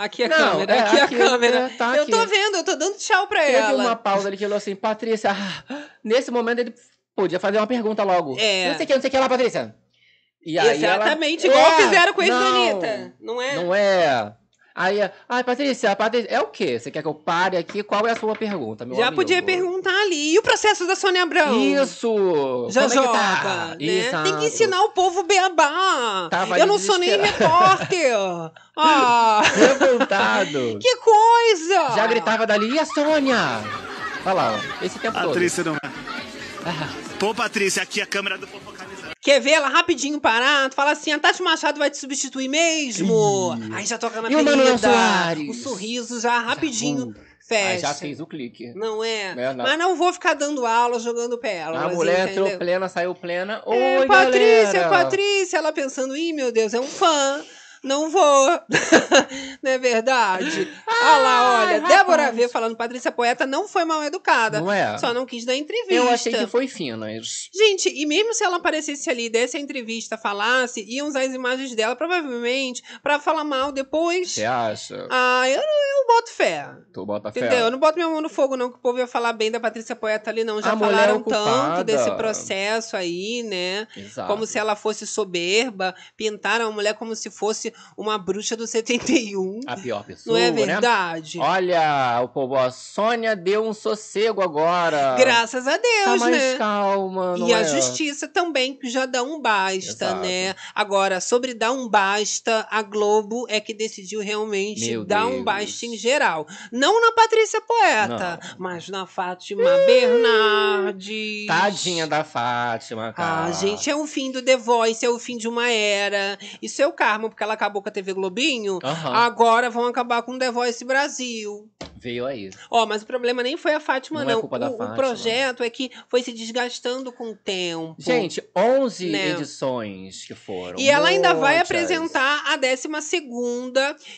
Aqui a Não, câmera, é, aqui a aqui, câmera. é, tá eu aqui. tô vendo, eu tô dando tchau pra Teve ela. uma pausa ali que ele falou assim, Patrícia, ah, *gasps* nesse momento ele podia fazer uma pergunta logo. É. Não sei o que, não sei o que lá, Patrícia. E aí ela- Exatamente, igual É, fizeram com a não, Anitta. Não é? Não é. Aí, ai, Patrícia, Patrícia, é o quê? Você quer que eu pare aqui? Qual é a sua pergunta, meu Já amigo? podia perguntar ali. E o processo da Sônia Abrão? Isso! Já Como é que joga, tá? né? Tem que ensinar o povo beabá. Tava eu não sou nem repórter. *laughs* Ah, Revoltado. *laughs* que coisa! Já gritava dali, e a Sônia? Olha lá, ó, esse tempo Patrícia não é. todo. *laughs* Pô, Patrícia, aqui a câmera do. Quer ver ela rapidinho parar? Tu fala assim, a Tati Machado vai te substituir mesmo. Aí já toca na E ferida. Soares? O sorriso já rapidinho Aí fecha. já fez o clique. Não é? É, não. Mas não vou ficar dando aula, jogando pérolas, A mulher entendeu? entrou plena, saiu plena. Oi, É, Patrícia, galera. Patrícia, ela pensando, ih, meu Deus, é um fã. Não vou. *laughs* não é verdade? Olha lá, olha. rapaz. Débora V falando, Patrícia Poeta não foi mal educada. Não é? Só não quis dar entrevista. Eu achei que foi finas. Gente, e mesmo se ela aparecesse ali, desse a entrevista, falasse, iam usar as imagens dela, provavelmente, pra falar mal depois. Você acha? Ah, eu, eu boto fé. Tu bota fé. Entendeu? Eu não boto minha mão no fogo, não, que o povo ia falar bem da Patrícia Poeta ali, não. Já A falaram ocupada. tanto desse processo aí, né? Exato. Como se ela fosse soberba. Pintaram a mulher como se fosse uma bruxa do 71. A pior pessoa, Não é né? verdade? Olha, o povo, a Sônia deu um sossego agora. Graças a Deus, Tá mais né? calma, E a é? justiça também já dá um basta, Exato. né? Agora, sobre dar um basta, a Globo é que decidiu realmente Meu dar um Deus. basta em geral. Não na Patrícia Poeta, Não. mas na Fátima Bernardes. Tadinha da Fátima, cara. Ah, gente, é o fim do The Voice, é o fim de uma era. Isso é o karma, porque ela acabou com a TV Globinho. Aham. Agora vão acabar com o The Voice Brasil. Veio aí. Ó, mas o problema nem foi a Fátima, Não é não. culpa da o, o Fátima. projeto é que foi se desgastando com o tempo. Gente, 11 Né? edições que foram. E ela ainda vai apresentar a 12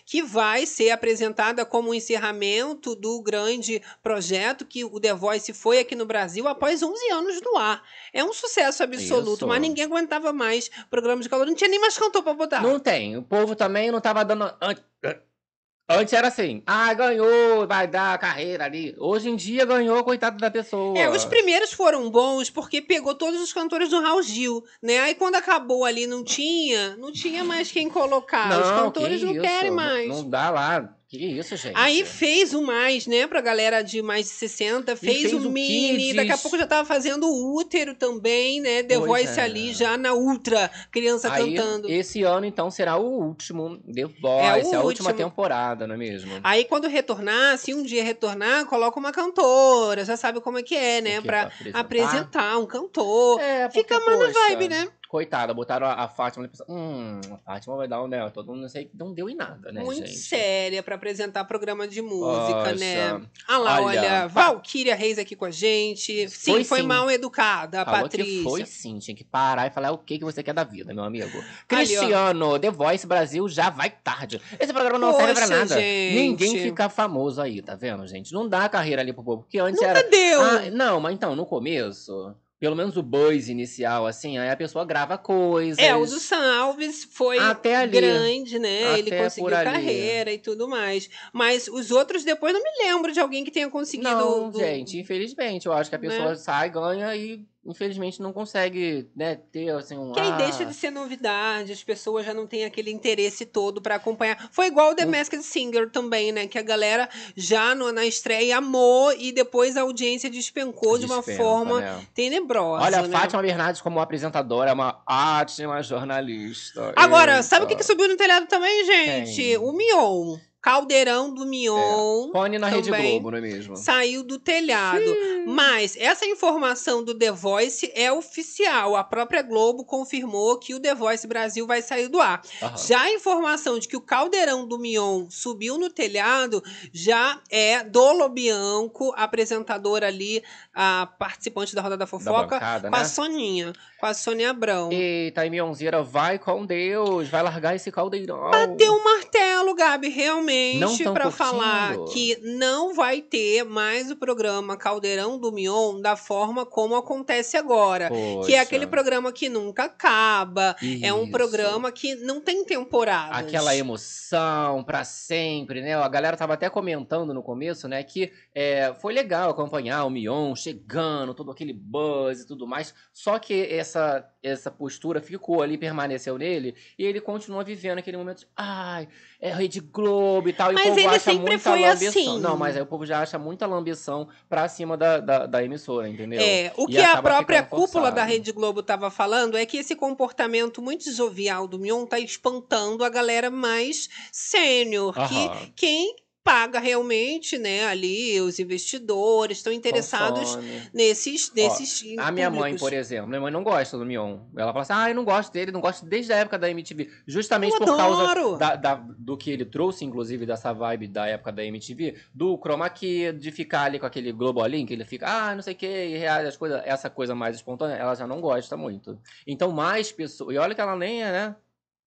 que vai ser apresentada como o encerramento do grande projeto que o The Voice foi aqui no Brasil após 11 anos no ar. É um sucesso absoluto, Isso. mas ninguém aguentava mais programa de calor. Não tinha nem mais cantor pra botar. Não tem. O povo também não tava dando. an- Antes era assim, ah, ganhou, vai dar carreira ali. Hoje em dia ganhou, coitado da pessoa. É, os primeiros foram bons porque pegou todos os cantores do Raul Gil, né? Aí quando acabou ali não tinha, não tinha mais quem colocar. os cantores que não isso, querem não- mais. Não, dá lá. Que isso, gente. Aí fez o mais, né, pra galera de mais de 60, fez, fez o o mini, daqui a Kids. pouco já tava fazendo o útero também, né, The Pois Voice é. ali já na ultra, criança Aí, cantando. esse ano, então, será o último The Voice, É a última temporada, não é mesmo? Aí quando retornar, se um dia retornar, coloca uma cantora, já sabe como é que é, né, pra Pra apresentar? apresentar um cantor. É, Fica mais na vibe, né? Coitada, botaram a, a Fátima e pensaram, hum, a Fátima vai dar um dela. Todo mundo não sei, não deu em nada, né, Muito gente? séria pra apresentar programa de música, Poxa. né? Ah lá, olha, Olha, Valkyria Reis aqui com a gente. Sim, foi, Foi sim. mal educada, a Falou Patrícia. foi sim, tinha que parar e falar o que, que você quer da vida, meu amigo. Cristiano, The Voice Brasil já vai tarde. Esse programa não serve pra Poxa, nada. gente. Ninguém fica famoso aí, tá vendo, gente? Não dá carreira ali pro povo. Porque antes Nunca era. deu. Ah, não, mas então, no começo, pelo menos o buzz inicial, assim, aí a pessoa grava coisas. É, o do Sam Alves foi Até ali. grande, né? Até Ele conseguiu carreira e tudo mais. Mas os outros depois não me lembro de alguém que tenha conseguido. Não, do- gente, infelizmente, eu acho que a Né? pessoa sai, ganha e infelizmente não consegue, né, ter assim um. Que aí ah, deixa de ser novidade, as pessoas já não têm aquele interesse todo pra acompanhar. Foi igual o The Hum. Masked Singer também, né? Que a galera já no- na estreia amou e depois a audiência despencou de uma Despenca, forma né? tenebrosa. Olha, a né? Fátima Bernardes como apresentadora é uma ótima jornalista. Agora, Eita. sabe o que, que subiu no telhado também, gente? Quem? O Mion. Caldeirão do Mion. É. Pone na Rede Globo, não é mesmo? Saiu do telhado. Mas essa informação do The Voice é oficial. A própria Globo confirmou que o The Voice Brasil vai sair do ar. Aham. Já a informação de que o caldeirão do Mion subiu no telhado já é do Lobianco, apresentadora ali, a participante da Roda da Fofoca, bancada, com a né? Soninha, com a Sônia Abrão. Eita, e Mionzeira, vai com Deus, vai largar esse caldeirão. Bateu o martelo, Gabi, realmente, pra curtindo? falar que não vai ter mais o programa Caldeirão do Mion da forma como acontece agora. Que é aquele Poxa. programa que nunca acaba. É um Isso. programa que não tem temporada. Aquela emoção pra sempre, né? A galera tava até comentando no começo, né? Que é, foi legal acompanhar o Mion chegando, todo aquele buzz e tudo mais. Só que essa, essa postura ficou ali, permaneceu nele, e ele continua vivendo aquele momento de, ai, é Rede Globo e tal. E Mas o povo ele acha sempre muita foi lambição. assim. Não, mas aí o povo já acha muita lambição pra cima da, da, da emissora, entendeu? É, o E que a própria cúpula da. Rede Globo estava falando é que esse comportamento muito jovial do Mion tá espantando a galera mais sênior, que quem paga realmente, né, ali os investidores estão interessados Consome. nesses nesses A minha mãe, por exemplo, minha mãe não gosta do Mion. Ela fala assim: ah, eu não gosto dele, não gosto desde a época da MTV. Justamente Eu por causa adoro! da, da- do que ele trouxe, inclusive, dessa vibe da época da MTV, do chroma key, de ficar ali com aquele globolinho, que ele fica, ah, não sei o que, e reage as coisas, essa coisa mais espontânea, ela já não gosta muito. Então, mais pessoas. E olha que ela nem é, né?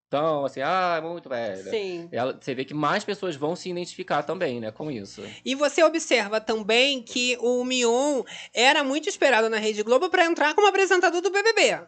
Tão assim, ah, muito velha. Sim. Ela, você vê que mais pessoas vão se identificar também, né, com isso. E você observa também que o Mion era muito esperado na Rede Globo para entrar como apresentador do BBB.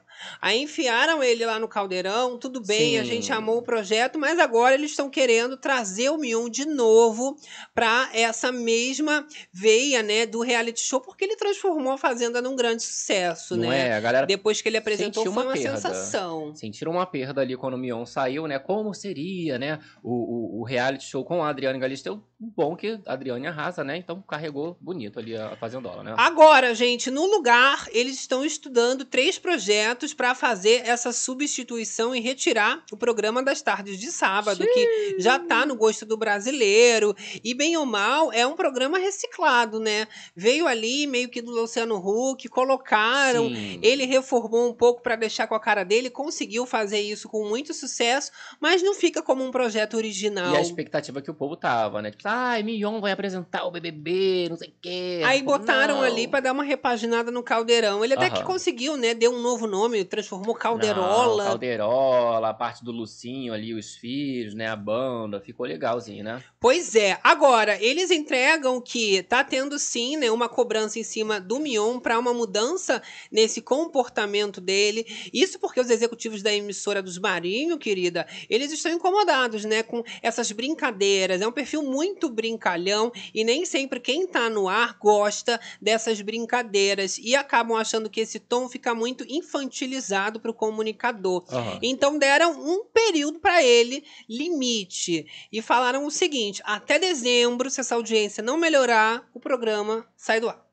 Aí enfiaram ele lá no caldeirão, tudo bem, a Sim. gente amou o projeto, mas agora eles estão querendo trazer o Mion de novo para essa mesma veia, né, do reality show, porque ele transformou a Fazenda num grande sucesso, Não né? é? A galera Depois que ele apresentou foi uma uma perda. sensação. Sentiram uma perda ali quando o Mion saiu, né? Como seria, né? O, o, o reality show com a Adriane Galisteu. Bom que a Adriane arrasa, né? Então carregou bonito ali a Fazendola, né? Agora, gente, no lugar, eles estão estudando três projetos para fazer essa substituição e retirar o programa das tardes de sábado, que já tá no gosto do brasileiro. E bem ou mal, é um programa reciclado, né? Veio ali meio que do Luciano Huck, colocaram. Sim. Ele reformou um pouco para deixar com a cara dele, conseguiu fazer isso com muito sucesso, mas não fica como um projeto original. E a expectativa que o povo tava, né? Tipo, ai, Mion vai apresentar o BBB, não sei o quê. Aí botaram Não. ali pra dar uma repaginada no Caldeirão. Ele até que Aham. conseguiu, né? Deu um novo nome, transformou Não, Calderola. Calderola, a parte do Lucinho ali, os filhos, né? A banda. Ficou legalzinho, né? Pois é. Agora, eles entregam que tá tendo sim, né, uma cobrança em cima do Mion para uma mudança nesse comportamento dele. Isso porque os executivos da emissora dos Marinho, querida, eles estão incomodados, né, com essas brincadeiras. É um perfil muito brincalhão e nem sempre quem tá no ar gosta dessas brincadeiras e acabam achando que esse tom fica muito infantilizado para o comunicador. Aham. Então deram um período para ele, limite, e falaram o seguinte: até dezembro, se essa audiência não melhorar, o programa sai do ar.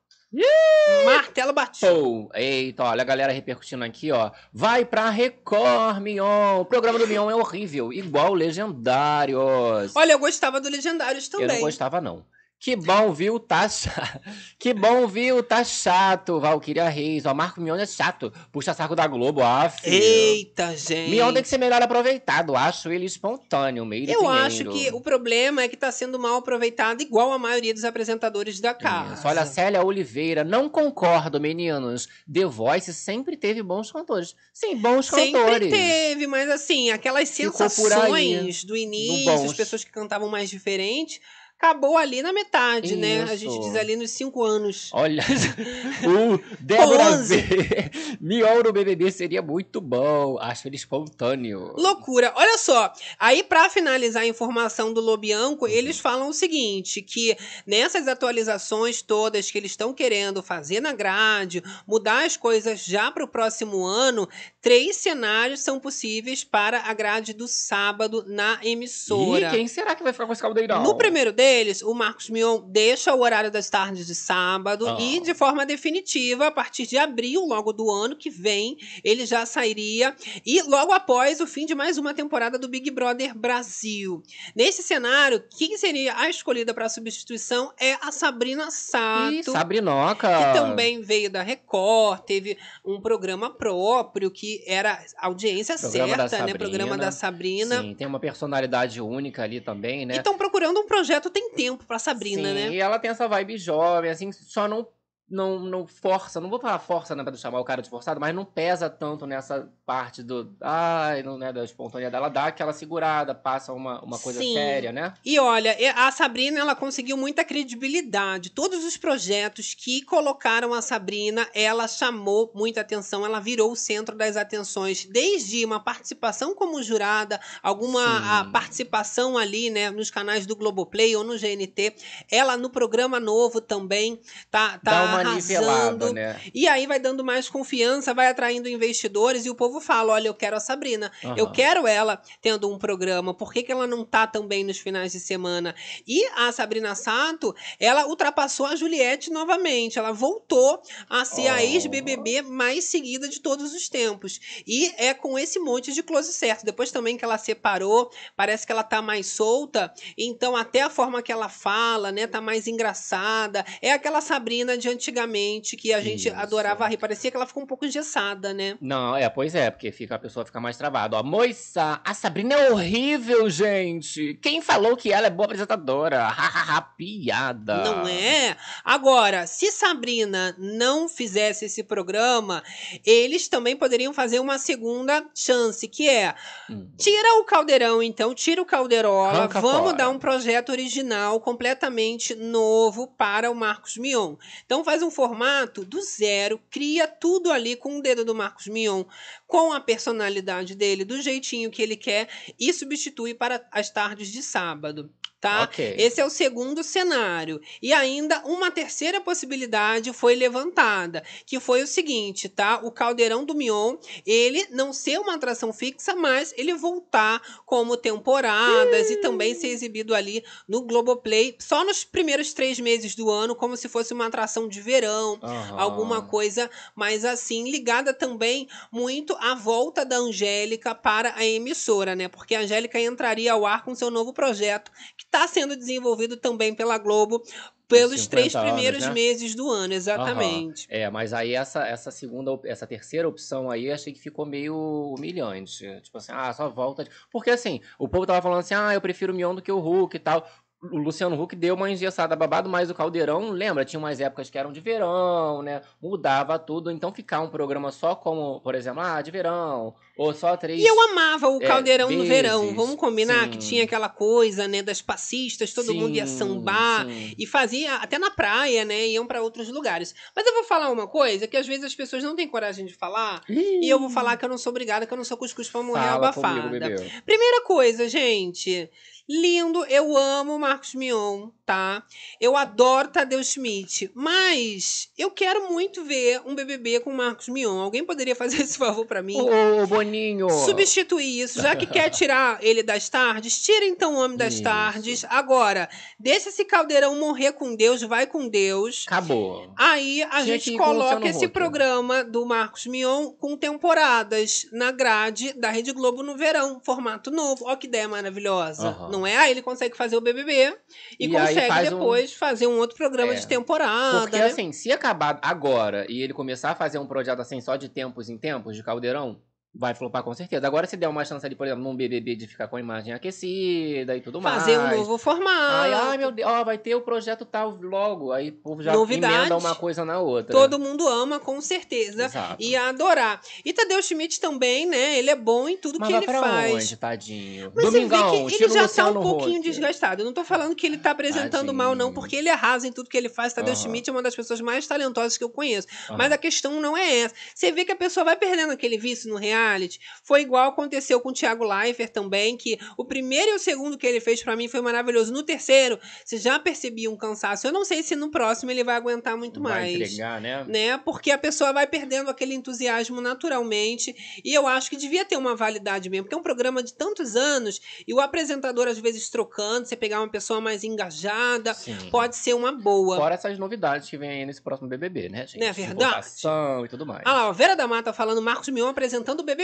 Martelo. Pô, eita, olha a galera repercutindo aqui, ó. Vai pra Record, Mion. O programa do Mion é horrível, igual Legendários. Olha, eu gostava do Legendários Eu não também. gostava, não. Que bom, viu? Tá chato. *laughs* Que bom, viu? Tá chato. Valkyria Reis. Ó, Marco Mion é chato. Puxa saco da Globo, af. Eita, gente. Mion tem que ser melhor aproveitado. Acho ele espontâneo, meio Eu acho que o problema é que tá sendo mal aproveitado, igual a maioria dos apresentadores da casa. Isso. Olha, Célia Oliveira, não concordo, meninos. The Voice sempre teve bons cantores. Sim, bons Sempre cantores. teve, mas assim, aquelas sensações do início, as pessoas que cantavam mais diferente, acabou ali na metade, né? A gente Isso. diz ali nos cinco anos. Olha, *laughs* o *laughs* Débora. V. *laughs* Mion no BBB seria muito bom. Acho ele espontâneo. Loucura. Olha só, aí pra finalizar a informação do Lobianco, Uhum. eles falam o seguinte, que nessas atualizações todas que eles estão querendo fazer na grade, mudar as coisas já para o próximo ano, três cenários são possíveis para a grade do sábado na emissora. E quem será que vai ficar com esse caldeirão? No primeiro deles, deles, o Marcos Mion deixa o horário das tardes de sábado Ah. e, de forma definitiva, a partir de abril, logo do ano que vem, ele já sairia. E logo após o fim de mais uma temporada do Big Brother Brasil. Nesse cenário, quem seria a escolhida para substituição é a Sabrina Sato. Ih, Sabrinoca. Que também veio da Record, teve um programa próprio que era audiência Programa certa, né? Programa da Sabrina. Sim, tem uma personalidade única ali também, né? E estão procurando um projeto tem tempo pra Sabrina, Sim, né? E ela tem essa vibe jovem, assim, só não não, não força, não vou falar força, né, pra chamar o cara de forçado, mas não pesa tanto nessa parte do, ai, não, né, da espontaneidade. Ela dá aquela segurada, passa uma, uma coisa Sim. séria, né? E olha, a Sabrina ela conseguiu muita credibilidade. Todos os projetos que colocaram a Sabrina, ela chamou muita atenção, ela virou o centro das atenções, desde uma participação como jurada, alguma participação ali, né, nos canais do Globoplay ou no GNT. Ela no programa novo também tá, tá. Nivelada, né? E aí vai dando mais confiança, vai atraindo investidores e o povo fala: olha, eu quero a Sabrina, eu Aham. quero ela tendo um programa, por que, que ela não tá também nos finais de semana? E a Sabrina Sato, ela ultrapassou a Juliette novamente, ela voltou a ser a Oh. ex-BBB mais seguida de todos os tempos. E é com esse monte de close certo. Depois também que ela separou, parece que ela tá mais solta, então até a forma que ela fala, né, tá mais engraçada. É aquela Sabrina de antigamente que a gente Isso. adorava rir, parecia que ela ficou um pouco engessada, né? Não, é, pois é, porque fica, a pessoa fica mais travada. Ó, moça, a Sabrina é horrível, gente. Quem falou que ela é boa apresentadora? Hahaha, piada. Não é? Agora, se Sabrina não fizesse esse programa, eles também poderiam fazer uma segunda chance, que é Hum. tira o caldeirão, então, tira o calderola, Arranca vamos fora. dar um projeto original completamente novo para o Marcos Mion. Então faz um formato do zero, cria tudo ali com o dedo do Marcos Mion, com a personalidade dele, do jeitinho que ele quer e substitui para as tardes de sábado. Tá? Ok. Esse é o segundo cenário. E ainda uma terceira possibilidade foi levantada, que foi o seguinte, tá? O Caldeirão do Mion, ele não ser uma atração fixa, mas ele voltar como temporadas e também ser exibido ali no Globoplay só nos primeiros três meses do ano, como se fosse uma atração de verão, Aham. alguma coisa mais assim, ligada também muito à volta da Angélica para a emissora, né? Porque a Angélica entraria ao ar com seu novo projeto, que está sendo desenvolvido também pela Globo pelos 50 três anos, primeiros né? meses do ano, exatamente. É, mas aí essa, essa segunda, essa terceira opção aí, achei que ficou meio humilhante. Tipo assim, ah, só volta. de- Porque assim, o povo tava falando assim, ah, eu prefiro o Mion do que o Hulk e tal. O Luciano Huck deu uma engessada babado, mas o Caldeirão, lembra? Tinha umas épocas que eram de verão, né? Mudava tudo. Então ficar um programa só como, por exemplo, ah, de verão, ou só três. E eu amava o é, Caldeirão no vezes, verão. Vamos combinar que sim. tinha aquela coisa, né, das passistas, todo mundo ia Sim, sambar sim. e fazia até na praia, né, iam para outros lugares. Mas eu vou falar uma coisa que às vezes as pessoas não têm coragem de falar, e eu vou falar que eu não sou obrigada, que eu não sou cuscuz pra morrer Fala abafada. comigo. Primeira coisa, gente. Lindo, eu amo o Marcos Mion, tá? Eu adoro Tadeu Schmidt, mas eu quero muito ver um BBB com o Marcos Mion. Alguém poderia fazer esse favor pra mim? Ô, Boninho! Substituir isso, já que quer tirar ele das tardes, tira então o homem das Isso. tardes. Agora, deixa esse caldeirão morrer com Deus, vai com Deus. Acabou. Aí a Tinha gente coloca esse programa do Marcos Mion com temporadas na grade da Rede Globo no verão, formato novo. Ó que ideia maravilhosa. Aham. Não é? Aí ele consegue fazer o BBB e, E aí consegue faz um- depois fazer um outro programa É. de temporada, Porque né? assim, se acabar agora e ele começar a fazer um projeto assim só de tempos em tempos, de caldeirão, vai flopar com certeza. Agora, se der uma chance ali, por exemplo, num BBB de ficar com a imagem aquecida e tudo mais. fazer um novo formato. Ai, ai, meu Deus, ó, vai ter o projeto tal logo. Aí o povo já Novidade. emenda uma coisa na outra. Todo mundo ama, com certeza. Exato. E adorar. E Tadeu Schmidt também, né? Ele é bom em tudo Mas que vai ele pra faz. onde, tadinho? Mas Domingão, você vê que ele já tá um pouquinho desgastado. Eu não tô falando que ele tá apresentando mal, não, Tadinho. porque ele arrasa em tudo que ele faz. Tadeu Aham. Schmidt é uma das pessoas mais talentosas que eu conheço. Aham. Mas a questão não é essa. Você vê que a pessoa vai perdendo aquele vício no reality reality. Foi igual aconteceu com o Thiago Leifert também, que o primeiro e o segundo que ele fez pra mim foi maravilhoso. No terceiro, você já percebia um cansaço. Eu não sei se no próximo ele vai aguentar muito Vai mais. entregar, né? Né? Porque a pessoa vai perdendo aquele entusiasmo naturalmente. E eu acho que devia ter uma validade mesmo, porque é um programa de tantos anos e o apresentador às vezes trocando, você pegar uma pessoa mais engajada, Sim. pode ser uma boa. Fora essas novidades que vem aí nesse próximo BBB, né, gente? Não é De verdade? votação e tudo mais. Ah lá, Vera da Mata falando Marcos Mion apresentando o BBB,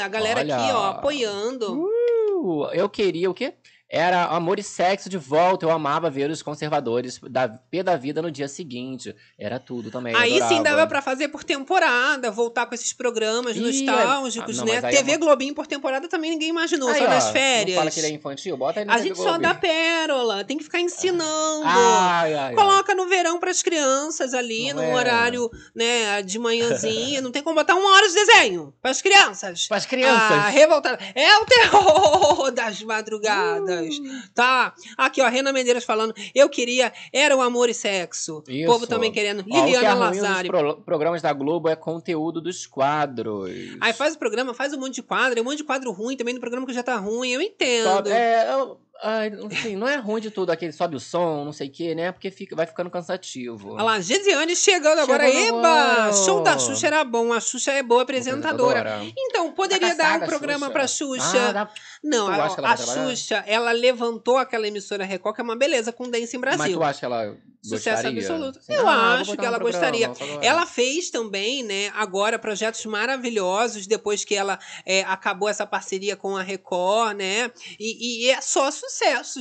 a galera Olha. aqui, ó, apoiando. Uh, eu queria o quê? Era amor e sexo de volta. Eu amava ver os conservadores da pé da vida no dia seguinte. Era tudo também. eu Aí sim adorava. dava pra fazer por temporada, voltar com esses programas Ih, nostálgicos, ah, não, né? mas aí é TV Globinho por temporada também ninguém imaginou, Aí, só ó, nas não férias. fala que ele é infantil? Bota ele no A TV gente só dá pérola, tem que ficar ensinando. Ai, ai, ai. Coloca no verão pras crianças ali, Não num é. horário, né, de manhãzinha. Não tem como botar uma hora de desenho pras crianças. Para as crianças. Ah, revoltada. É o terror *laughs* das madrugadas. Uh. Tá. Aqui, ó, Rena Medeiros falando. Eu queria. Era o amor e sexo. O Isso. povo também querendo. Ó, o que é Liliana dos Lazari. pro- programas da Globo é conteúdo dos quadros. Aí faz o programa, faz um monte de quadro. É um monte de quadro ruim também no programa que já tá ruim. Eu entendo. é, eu- ai, assim, não é ruim de tudo, aquele sobe o som, não sei o que, né? Porque fica, vai ficando cansativo. Olha lá, Gesiane chegando agora. Chegou Eba! Show da Xuxa era bom. A Xuxa é boa apresentadora. Apresentadora. Então, poderia dar um programa Xuxa. pra Xuxa. Ah, dá- Não, Tu a, ela a? Xuxa, ela levantou aquela emissora Record, que é uma beleza, com Dance em Mas Brasil. tu acha que ela Sucesso gostaria? absoluto. Assim, Eu ah, acho que ela programa, gostaria. Ela fez também, né, agora projetos maravilhosos depois que ela é, acabou essa parceria com a Record, né? E, e é só sucesso,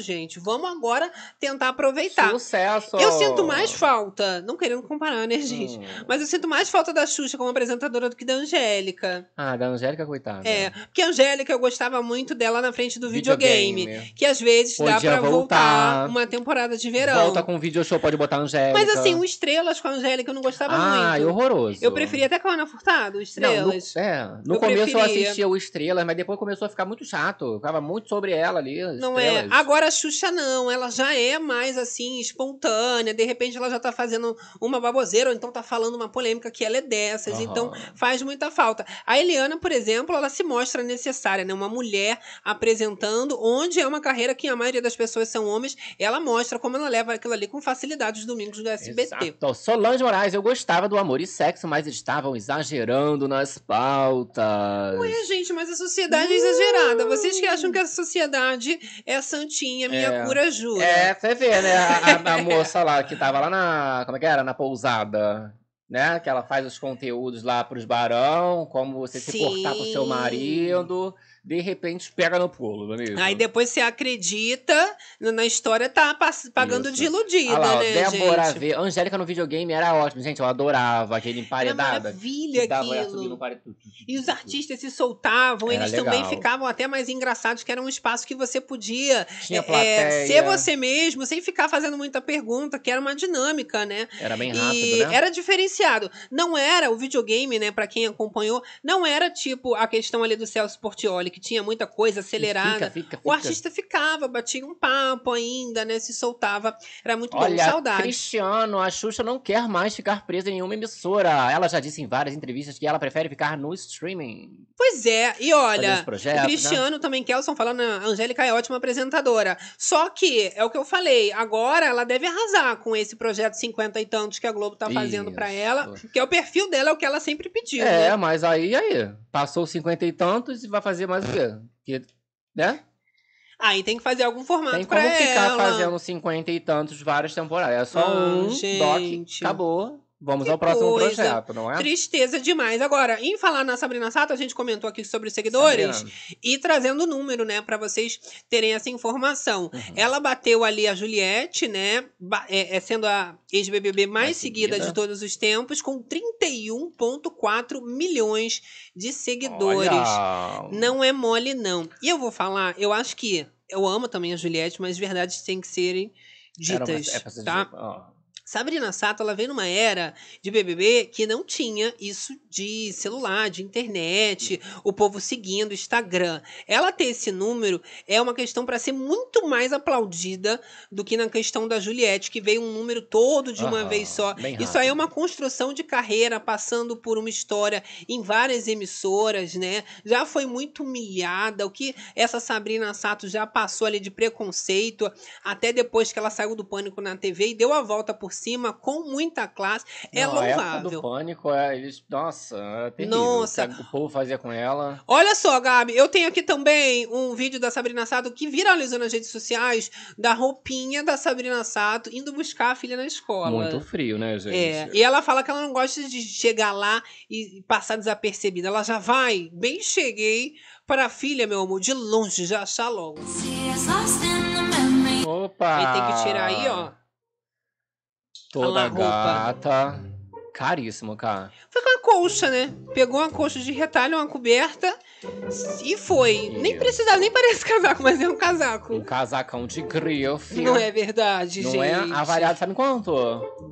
gente. Vamos agora tentar aproveitar. Sucesso! Eu sinto mais falta, não querendo comparar, né, gente? Hum. Mas eu sinto mais falta da Xuxa como apresentadora do que da Angélica. Ah, da Angélica, coitada. É, porque a Angélica eu gostava muito dela na frente do videogame. Videogame. Que às vezes dá Podia pra voltar voltar. uma temporada de verão. Volta com o video show, pode botar a Angélica. Mas assim, o Estrelas com a Angélica eu não gostava Ah, muito. horroroso. Eu preferia até com a Ana Furtado, o Não, no, Estrelas. é, no Eu começo eu preferia. assistia o Estrelas, mas depois começou a ficar muito chato. Ficava muito sobre ela ali. Não é. Estrelas. Agora a Xuxa não, ela já é mais assim, espontânea. De repente ela já tá fazendo uma baboseira, ou então tá falando uma polêmica que ela é dessas. Aham. Então faz muita falta. A Eliana, por exemplo, ela se mostra necessária, né? Uma mulher apresentando, onde é uma carreira que a maioria das pessoas são homens. Ela mostra como ela leva aquilo ali com facilidade os domingos do SBT. Exato. Solange Moraes, eu gostava do amor e sexo, mas estavam exagerando nas pautas. Ué, gente, mas a sociedade é exagerada. Vocês que acham que a sociedade é santinha, minha É. cura jura. É, você vê, né? A, a- moça lá que tava lá na. Como é que era? Na pousada. Né? Que ela faz os conteúdos lá pros barão, como você se Sim. portar com seu marido. De repente pega no pulo, não é mesmo? Aí depois você acredita na história, tá pagando Isso. de iludida, Olha lá, ó, né, Débora gente? V. Angélica no videogame era ótimo, gente. Eu adorava aquele emparedada. maravilha que dava aquilo. E os artistas se soltavam, Era eles também legal. ficavam até mais engraçados, que era um espaço que você podia é, plateia. ser você mesmo, sem ficar fazendo muita pergunta, que era uma dinâmica, né? Era bem rápido, e né? era diferenciado. Não era o videogame, né, Pra quem acompanhou, não era tipo a questão ali do Celso Portioli, que tinha muita coisa acelerada. Fica, fica, O fica. artista ficava, batia um papo ainda, né? Se soltava. Era muito bom, Olha, saudade. Cristiano, a Xuxa não quer mais ficar presa em nenhuma emissora. Ela já disse em várias entrevistas que ela prefere ficar no streaming. Pois é, e olha, os projetos, o né? Cristiano também, Kelson falando, a Angélica é ótima apresentadora. Só que, é o que eu falei, agora ela deve arrasar com esse projeto 50 e tantos que a Globo tá fazendo pra Isso. ela, que é o perfil dela, é o que ela sempre pediu, É, né? mas aí, aí, passou os cinquenta e tantos e vai fazer mais quê? Que, né? Aí tem que fazer algum formato Tem pra como ficar ela. fazendo cinquenta e tantos várias temporadas. É só Ah, um gente. doc, acabou. Vamos Que ao próximo coisa. projeto, não é? Tristeza demais. Agora, em falar na Sabrina Sato, a gente comentou aqui sobre os seguidores Sabrina. e trazendo o número, né, pra vocês terem essa informação. Uhum. Ela bateu ali a Juliette, né, é, é sendo a ex-BBB mais, Mais seguida. seguida. de todos os tempos, com 31,4 milhões de seguidores. Olha. Não é mole, não. E eu vou falar, eu acho que eu amo também a Juliette, mas verdades têm que serem Era uma- ditas, é pra ser tá? ó. Sabrina Sato, ela veio numa era de BBB que não tinha isso de celular, de internet, o povo seguindo, Instagram. Ela ter esse número é uma questão para ser muito mais aplaudida do que na questão da Juliette, que veio um número todo de uma vez só. Isso aí é uma construção de carreira, passando por uma história em várias emissoras, né? Já foi muito humilhada, o que essa Sabrina Sato já passou ali de preconceito, até depois que ela saiu do pânico na TV e deu a volta por cima com muita classe. É Não, a época do louvável. pânico, é, eles. Nossa, é terrível. Nossa. O que o povo fazia com ela. Olha só, Gabi, eu tenho aqui também um vídeo da Sabrina Sato que viralizou nas redes sociais da roupinha da Sabrina Sato indo buscar a filha na escola. Muito frio, né, gente? É, e ela fala que ela não gosta de chegar lá e passar desapercebida. Ela já vai, bem cheguei, para a filha, meu amor, de longe, já achar logo. Opa! Aí tem que tirar aí, ó. Toda gata. Caríssimo, cara. Foi com a colcha, né? Pegou uma colcha de retalho, uma coberta e foi. Nem precisava, nem parece casaco, mas é um casaco. Um casacão de grife. Não é verdade, Não gente. é avaliado, sabe quanto?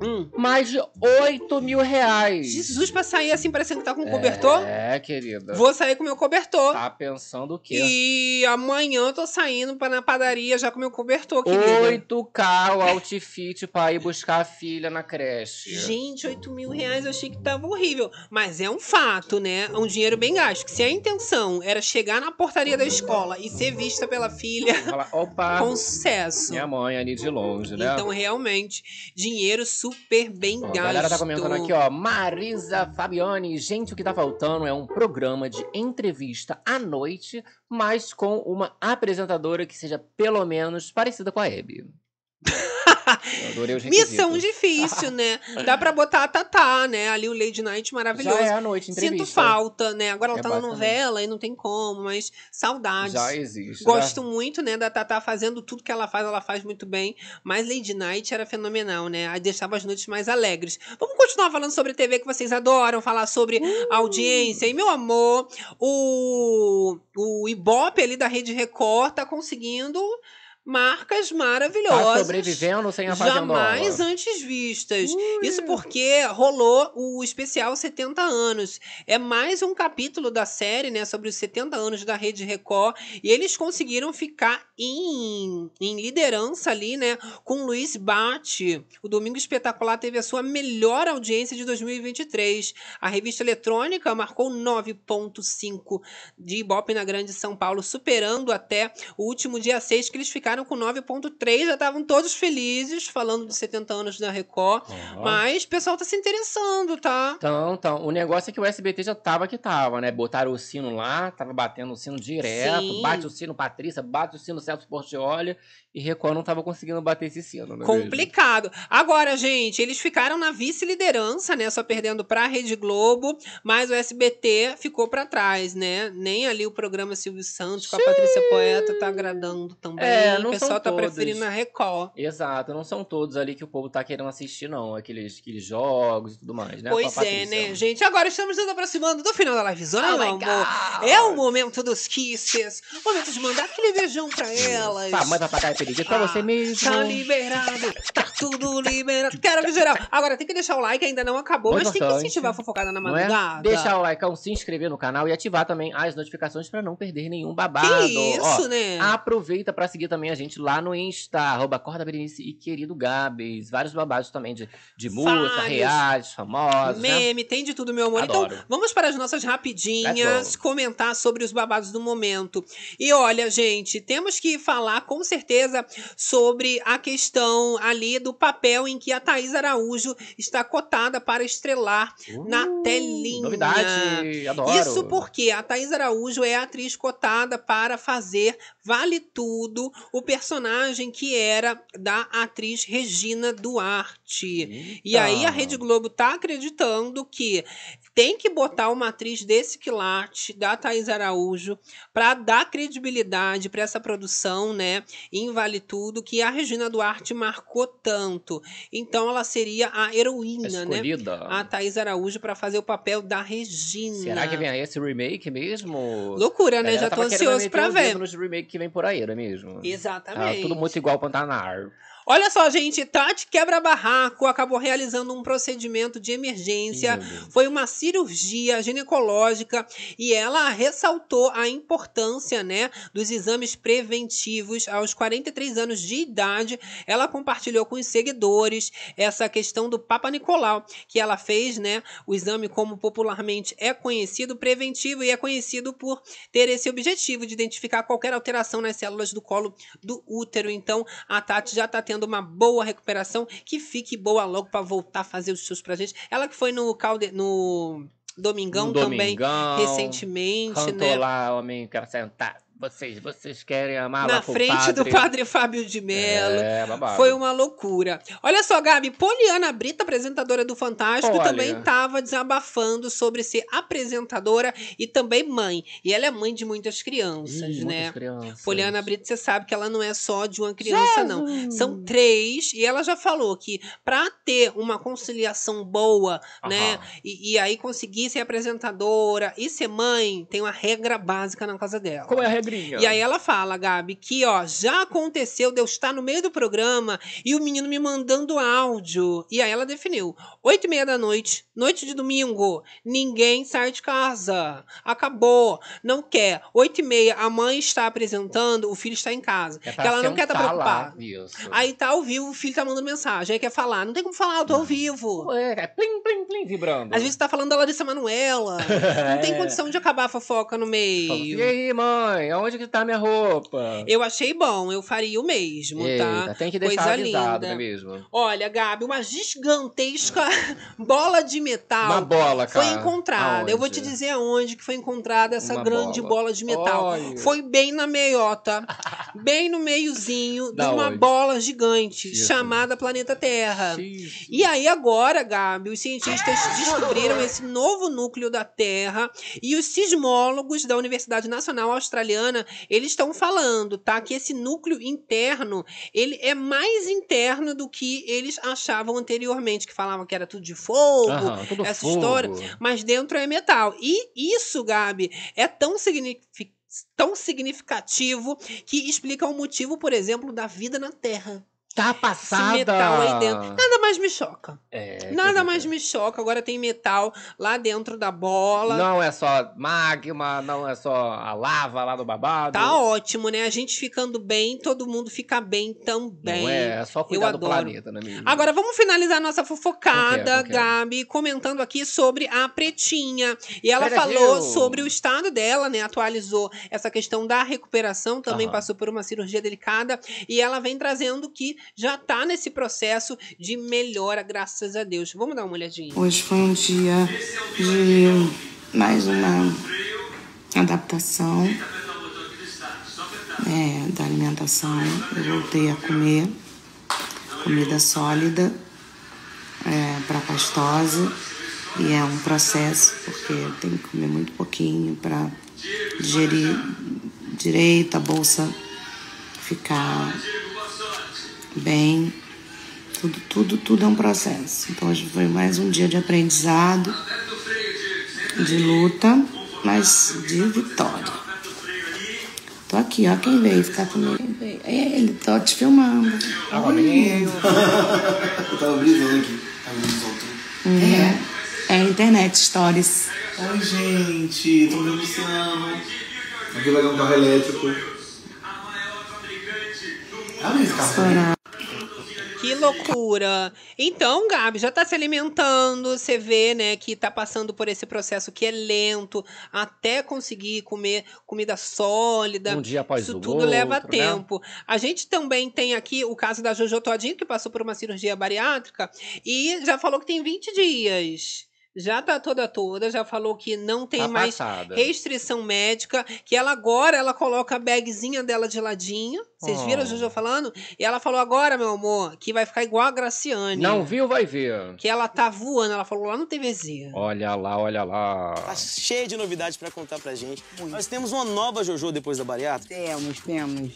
Hum. Mais de 8 mil reais. Jesus, pra sair assim, parecendo que tá com um cobertor? É, querida. Vou sair com meu cobertor. Tá pensando o quê? E amanhã eu tô saindo pra na padaria já com meu cobertor, querida. 8K o outfit pra ir buscar a filha na creche. Gente, 8 mil reais eu achei que tava horrível. Mas é um fato, né? Um dinheiro bem gasto. Que se a intenção era chegar na portaria da escola e ser vista pela filha, *laughs* Fala, opa, *laughs* com sucesso. minha mãe ali de longe, né? Então, realmente, dinheiro super bem Ó, a gasto. galera tá comentando aqui, ó. Marisa Fabiane. Gente, o que tá faltando é um programa de entrevista à noite, mas com uma apresentadora que seja pelo menos parecida com a Hebe. Missão difícil, *laughs* né? Dá pra botar a Tatá, né? Ali o Lady Night maravilhoso. Já é à noite, entrevista. Sinto falta, né? Agora ela É tá na novela e não tem como, mas saudades. Já existe. Gosto muito, né, da Tatá fazendo tudo que ela faz, ela faz muito bem. Mas Lady Night era fenomenal, né? Aí deixava as noites mais alegres. Vamos continuar falando sobre TV que vocês adoram, falar sobre Uh! audiência. E, meu amor, o, o Ibope ali da Rede Record tá conseguindo marcas Tá maravilhosas. sobrevivendo sem a Fazendola. Jamais antes vistas. Isso porque rolou o especial 70 anos. É mais um capítulo da série, né, sobre os 70 anos da Rede Record. E eles conseguiram ficar em, em liderança ali, né, com Luiz Bate. O Domingo Espetacular teve a sua melhor audiência de 2023. A revista eletrônica marcou 9,5 de Ibope na Grande São Paulo, superando até o último dia 6, que eles ficaram com 9,3. Já estavam todos felizes falando dos 70 anos da Record. Ó. Mas o pessoal tá se interessando, tá? Então, então, o negócio é que o SBT já tava que tava, né? Botaram o sino lá, tava batendo o sino direto, Sim. bate o sino Patrícia, bate o sino Celso Portioli, e Record não tava conseguindo bater esse sino, não é mesmo? Complicado. Agora, gente, eles ficaram na vice-liderança, né? Só perdendo pra Rede Globo, mas o SBT ficou pra trás, né? Nem ali o programa Silvio Santos com a Patrícia Poeta tá agradando também. É, não o pessoal tá todos. preferindo a Record. Exato, não são todos ali que o povo tá querendo assistir, não. Aqueles, aqueles jogos e tudo mais, né? Pois a é, Patrícia. né, gente? Agora estamos nos aproximando do final da livezona, Oh meu amor. God. É o momento dos kisses. Momento de mandar aquele beijão pra elas. Tá, manda pra cá pedir pra você Ah, mesmo. Tá liberado, tá tudo liberado. Quero que geral. Agora tem que deixar o like, ainda não acabou, Muito mas tem que incentivar a fofocada na é? madrugada. Deixar o like, se inscrever no canal e ativar também as notificações pra não perder nenhum babado. Que isso, Ó, né? Aproveita pra seguir também a gente lá no Insta, arroba Corda Berenice e querido Gabs. Vários babados também de, de música, reais, famosos, né? Meme, tem de tudo, meu amor. Adoro. Então, vamos para as nossas rapidinhas, comentar sobre os babados do momento. E olha, gente, temos que falar com certeza sobre a questão ali do papel em que a Thaís Araújo está cotada para estrelar na Uh, telinha. Novidade, adoro. Isso porque a Thaís Araújo é a atriz cotada para fazer Vale Tudo, o personagem que era da atriz Regina Duarte. E aí a Eita. Rede Globo tá acreditando que tem que botar uma atriz desse quilate, da Thaís Araújo, para dar credibilidade para essa produção, né, em Vale Tudo, que a Regina Duarte marcou tanto. Então ela seria a heroína, né? Escolhida. A Thaís Araújo para fazer o papel da Regina. Será que vem aí esse remake mesmo? Loucura, né? Já tô ansioso o ver. nos remake que vem por aí, não é mesmo? Exatamente. Tá tudo muito igual ao Pantanar. Olha só, gente, Tati quebra-barraco acabou realizando um procedimento de emergência. Foi uma cirurgia ginecológica e ela ressaltou a importância, né, dos exames preventivos aos 43 anos de idade. Ela compartilhou com os seguidores essa questão do Papa Nicolau, que ela fez, né, o exame como popularmente é conhecido, preventivo e é conhecido por ter esse objetivo de identificar qualquer alteração nas células do colo do útero. Então, a Tati já tá tendo uma boa recuperação, que fique boa logo para voltar a fazer os shows pra gente. Ela que foi no calde... no Domingão, No também Domingão, recentemente, Cantou né? lá, homem, quero sentar. Vocês, vocês querem amar Na frente do padre Fábio de Mello. É, babado. Foi uma loucura. Olha só, Gabi, Poliana Brita, apresentadora do Fantástico, Olha. também estava desabafando sobre ser apresentadora e também mãe. E ela é mãe de muitas crianças, Ih, né? muitas crianças. Poliana Brito, você sabe que ela não é só de uma criança, não. São três. E ela já falou que para ter uma conciliação boa, né? E, e aí conseguir ser apresentadora e ser mãe, tem uma regra básica na casa dela. Qual é a E aí ela fala, Gabi, que ó, já aconteceu de eu estar no meio do programa e o menino me mandando áudio. E aí ela definiu: oito e meia da noite, noite de domingo, ninguém sai de casa. Acabou. Não quer. Oito e meia, a mãe está apresentando, o filho está em casa. É que ela não quer estar lá. preocupada. Aí tá ao vivo, o filho tá mandando mensagem, aí quer falar. Não tem como falar, eu tô ao vivo. Ué, é plim, plim, plim, vibrando. Às vezes tá falando da Larissa Manuela. *laughs* Não tem É. condição de acabar a fofoca no meio. E aí, mãe, aonde que tá minha roupa? Eu achei bom, eu faria o mesmo, tá? Eita, tem que deixar Coisa avisado, linda. não é mesmo? Olha, Gabi, uma gigantesca *laughs* bola de metal Uma bola, foi cara. encontrada. Eu vou te Aonde? dizer aonde que foi encontrada essa Uma grande bola. bola. de metal. Olha. Foi bem na meiota, *laughs* bem no meiozinho de Da uma onde? bola gigante chamada Planeta Terra. E aí agora, Gabi, os cientistas descobriram esse novo núcleo da Terra e os sismólogos da Universidade Nacional Australiana, eles estão falando, tá, que esse núcleo interno, ele é mais interno do que eles achavam anteriormente, que falavam que era tudo de fogo, Aham, tudo essa fogo. história, mas dentro é metal. E isso, Gabi, é tão significativo tão significativo que explica o motivo, por exemplo, da vida na Terra. Tá Esse passada. metal aí dentro. Nada mais me choca. É, Nada mais me choca. Agora tem metal lá dentro da bola. Não é só magma, não é só a lava lá do babado. Tá ótimo, né? A gente ficando bem, todo mundo fica bem também. Não é, é só cuidar do adoro. planeta, né, menino? Agora vamos finalizar nossa fofocada, é? Gabi, comentando aqui sobre a Pretinha. E ela Brasil. falou sobre o estado dela, né? Atualizou essa questão da recuperação, também Aham. passou por uma cirurgia delicada. E ela vem trazendo que já tá nesse processo de melhora, graças a Deus. Vamos dar uma olhadinha. Hoje foi um dia de mais uma adaptação é, da alimentação. Eu voltei a comer comida sólida é, para pastosa e é um processo porque tenho que comer muito pouquinho para digerir direito, a bolsa ficar bem. Tudo, tudo, tudo é um processo. Então hoje foi mais um dia de aprendizado, de luta, mas de vitória. Tô aqui, ó, quem veio ficar comigo. É ele, tô te filmando. Amigo. *laughs* Eu tava brisando aqui. Soltando. É, é internet stories. Oi, gente. Tô me Luciano. Aqui vai dar um carro elétrico. Ah, esse carro. Loucura! Então, Gabi, já tá se alimentando, você vê, né, que tá passando por esse processo que é lento, até conseguir comer comida sólida. Um dia após Isso o tudo leva outro, né? tempo. A gente também tem aqui o caso da Jojo Todinho, que passou por uma cirurgia bariátrica e já falou que tem 20 dias. Já tá toda toda, já falou que não tem Tá mais passada. restrição médica, que ela agora ela coloca a bagzinha dela de ladinho. Vocês viram a Oh. Jojo falando? E ela falou agora, meu amor, que vai ficar igual a Graciane. Não viu, vai ver. Que ela tá voando, ela falou lá no TVZ. Olha lá, olha lá. Tá cheio de novidades pra contar pra gente. Nós temos uma nova JoJo depois da bariátrica. Temos, temos.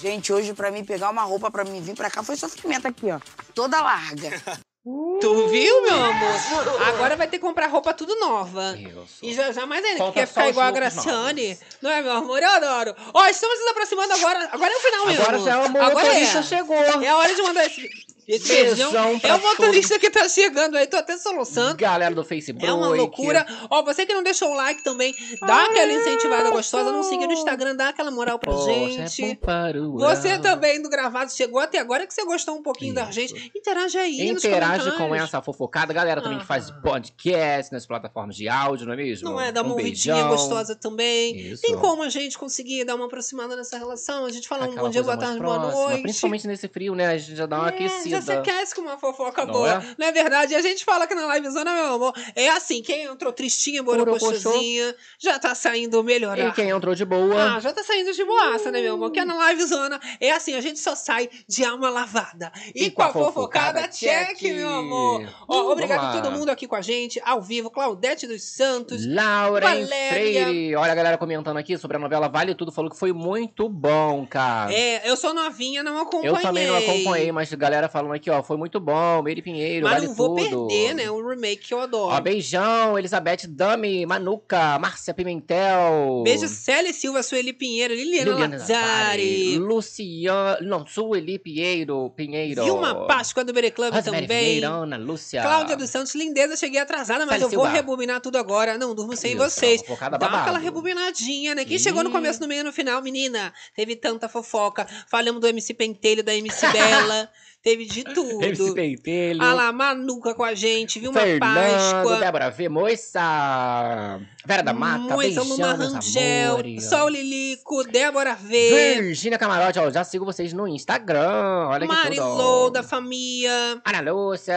Gente, hoje pra mim pegar uma roupa pra mim vir pra cá foi sofrimento aqui, ó. Toda larga. *laughs* Tu viu, meu amor? Agora vai ter que comprar roupa tudo nova. E já já mais ainda, que quer ficar igual a Graciane. Não é, meu amor? Eu adoro. Ó, estamos nos aproximando agora. Agora é o final mesmo. Agora já é o Agora motorista é. chegou. É a hora de mandar esse, esse beijão. Pra É o motorista que tá chegando aí, tô até soluçando. Galera do Facebook. É uma loucura. Ó, você que não deixou o like também, dá aquela incentivada gostosa. Não siga no Instagram, dá aquela moral pra Poxa, gente. é para o Você também do gravado chegou até agora que você gostou um pouquinho da gente. Interage aí Interage com essa fofocada. Galera também que faz podcast nas plataformas de áudio, não é mesmo? Não é? Dá uma um ouvidinha gostosa também. Isso. Tem como a gente conseguir dar uma aproximada nessa relação? A gente fala um Aquela bom dia, boa tarde, boa próxima, noite. Principalmente nesse frio, né? A gente já dá uma É, aquecida. Já se aquece com uma fofoca Não boa. é? Não é verdade? E a gente fala que na livezona, meu amor, é assim, quem entrou tristinha, borocochosinha, já tá saindo melhorar. E quem entrou de boa. Ah, já tá saindo de boaça, né, meu amor? Que é na livezona é assim, a gente só sai de alma lavada. E, com a fofocada, check, meu amor. Ó, Hum, obrigado a todo mundo aqui com a gente, ao vivo. Claudete dos Santos. Laura Valéria. Freire. Olha a galera comentando aqui sobre a novela Vale Tudo. Falou que foi muito bom, cara. É, eu sou novinha, não acompanhei. Eu também não acompanhei, mas a galera aqui, ó, foi muito bom. Meire Pinheiro, Mas vale não vou tudo. perder, né? O remake que eu adoro. Ó, beijão, Elizabeth Dami, Manuca, Márcia Pimentel. Beijo, Célia Silva, Sueli Pinheiro, Liliana, Liliana Lazari. Luciana. Não, Sueli Pinheiro. Pinheiro. Vilma Páscoa do Bere Club Rosemary também. Vieira, Ana Lúcia. Cláudia dos Santos, lindeza, cheguei atrasada, mas Célia eu vou Silva. rebobinar tudo agora. Não durmo sem Isso, vocês. Dá babado. aquela rebobinadinha, né? Quem Ih. chegou no começo, no meio e no final, menina, teve tanta fofoca. Falamos do MC Pentelho, da MC Bela. *laughs* teve de *laughs* tudo. MC Pentelho. Ah lá, Manuca com a gente, viu? Uma Fernando, Páscoa. Débora V, Moissa, Vera da Mata, Luna meus Rangel, amores. Sol Lilico, Débora V. Virgínia Camarote, ó, já sigo vocês no Instagram, olha que tudo, da família. Ana Lúcia.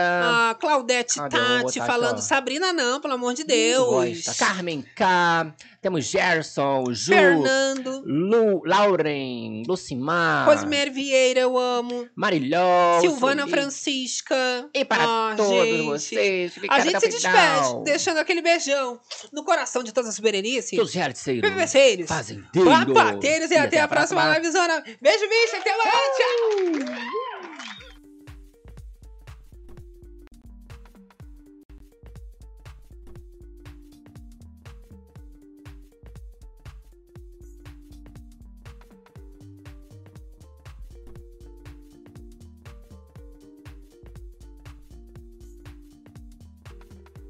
A Claudete Cadê Tati outra falando. ó? Sabrina não, pelo amor de Deus. Gosta. Carmen K, temos Gerson, Ju, Fernando. Lu, Lauren, Lucimar, Rosemary Vieira, eu amo. Marilhão, Silvana. Francisca. E para Ah, todos gente. vocês, A até gente se despede, deixando aquele beijão no coração de todas as berenices. Todos os realizeiros, Bebeceiros. fazendeiros. Papateiros e, até, a próxima livezona. Beijo, bicho. Até mais. Tchau.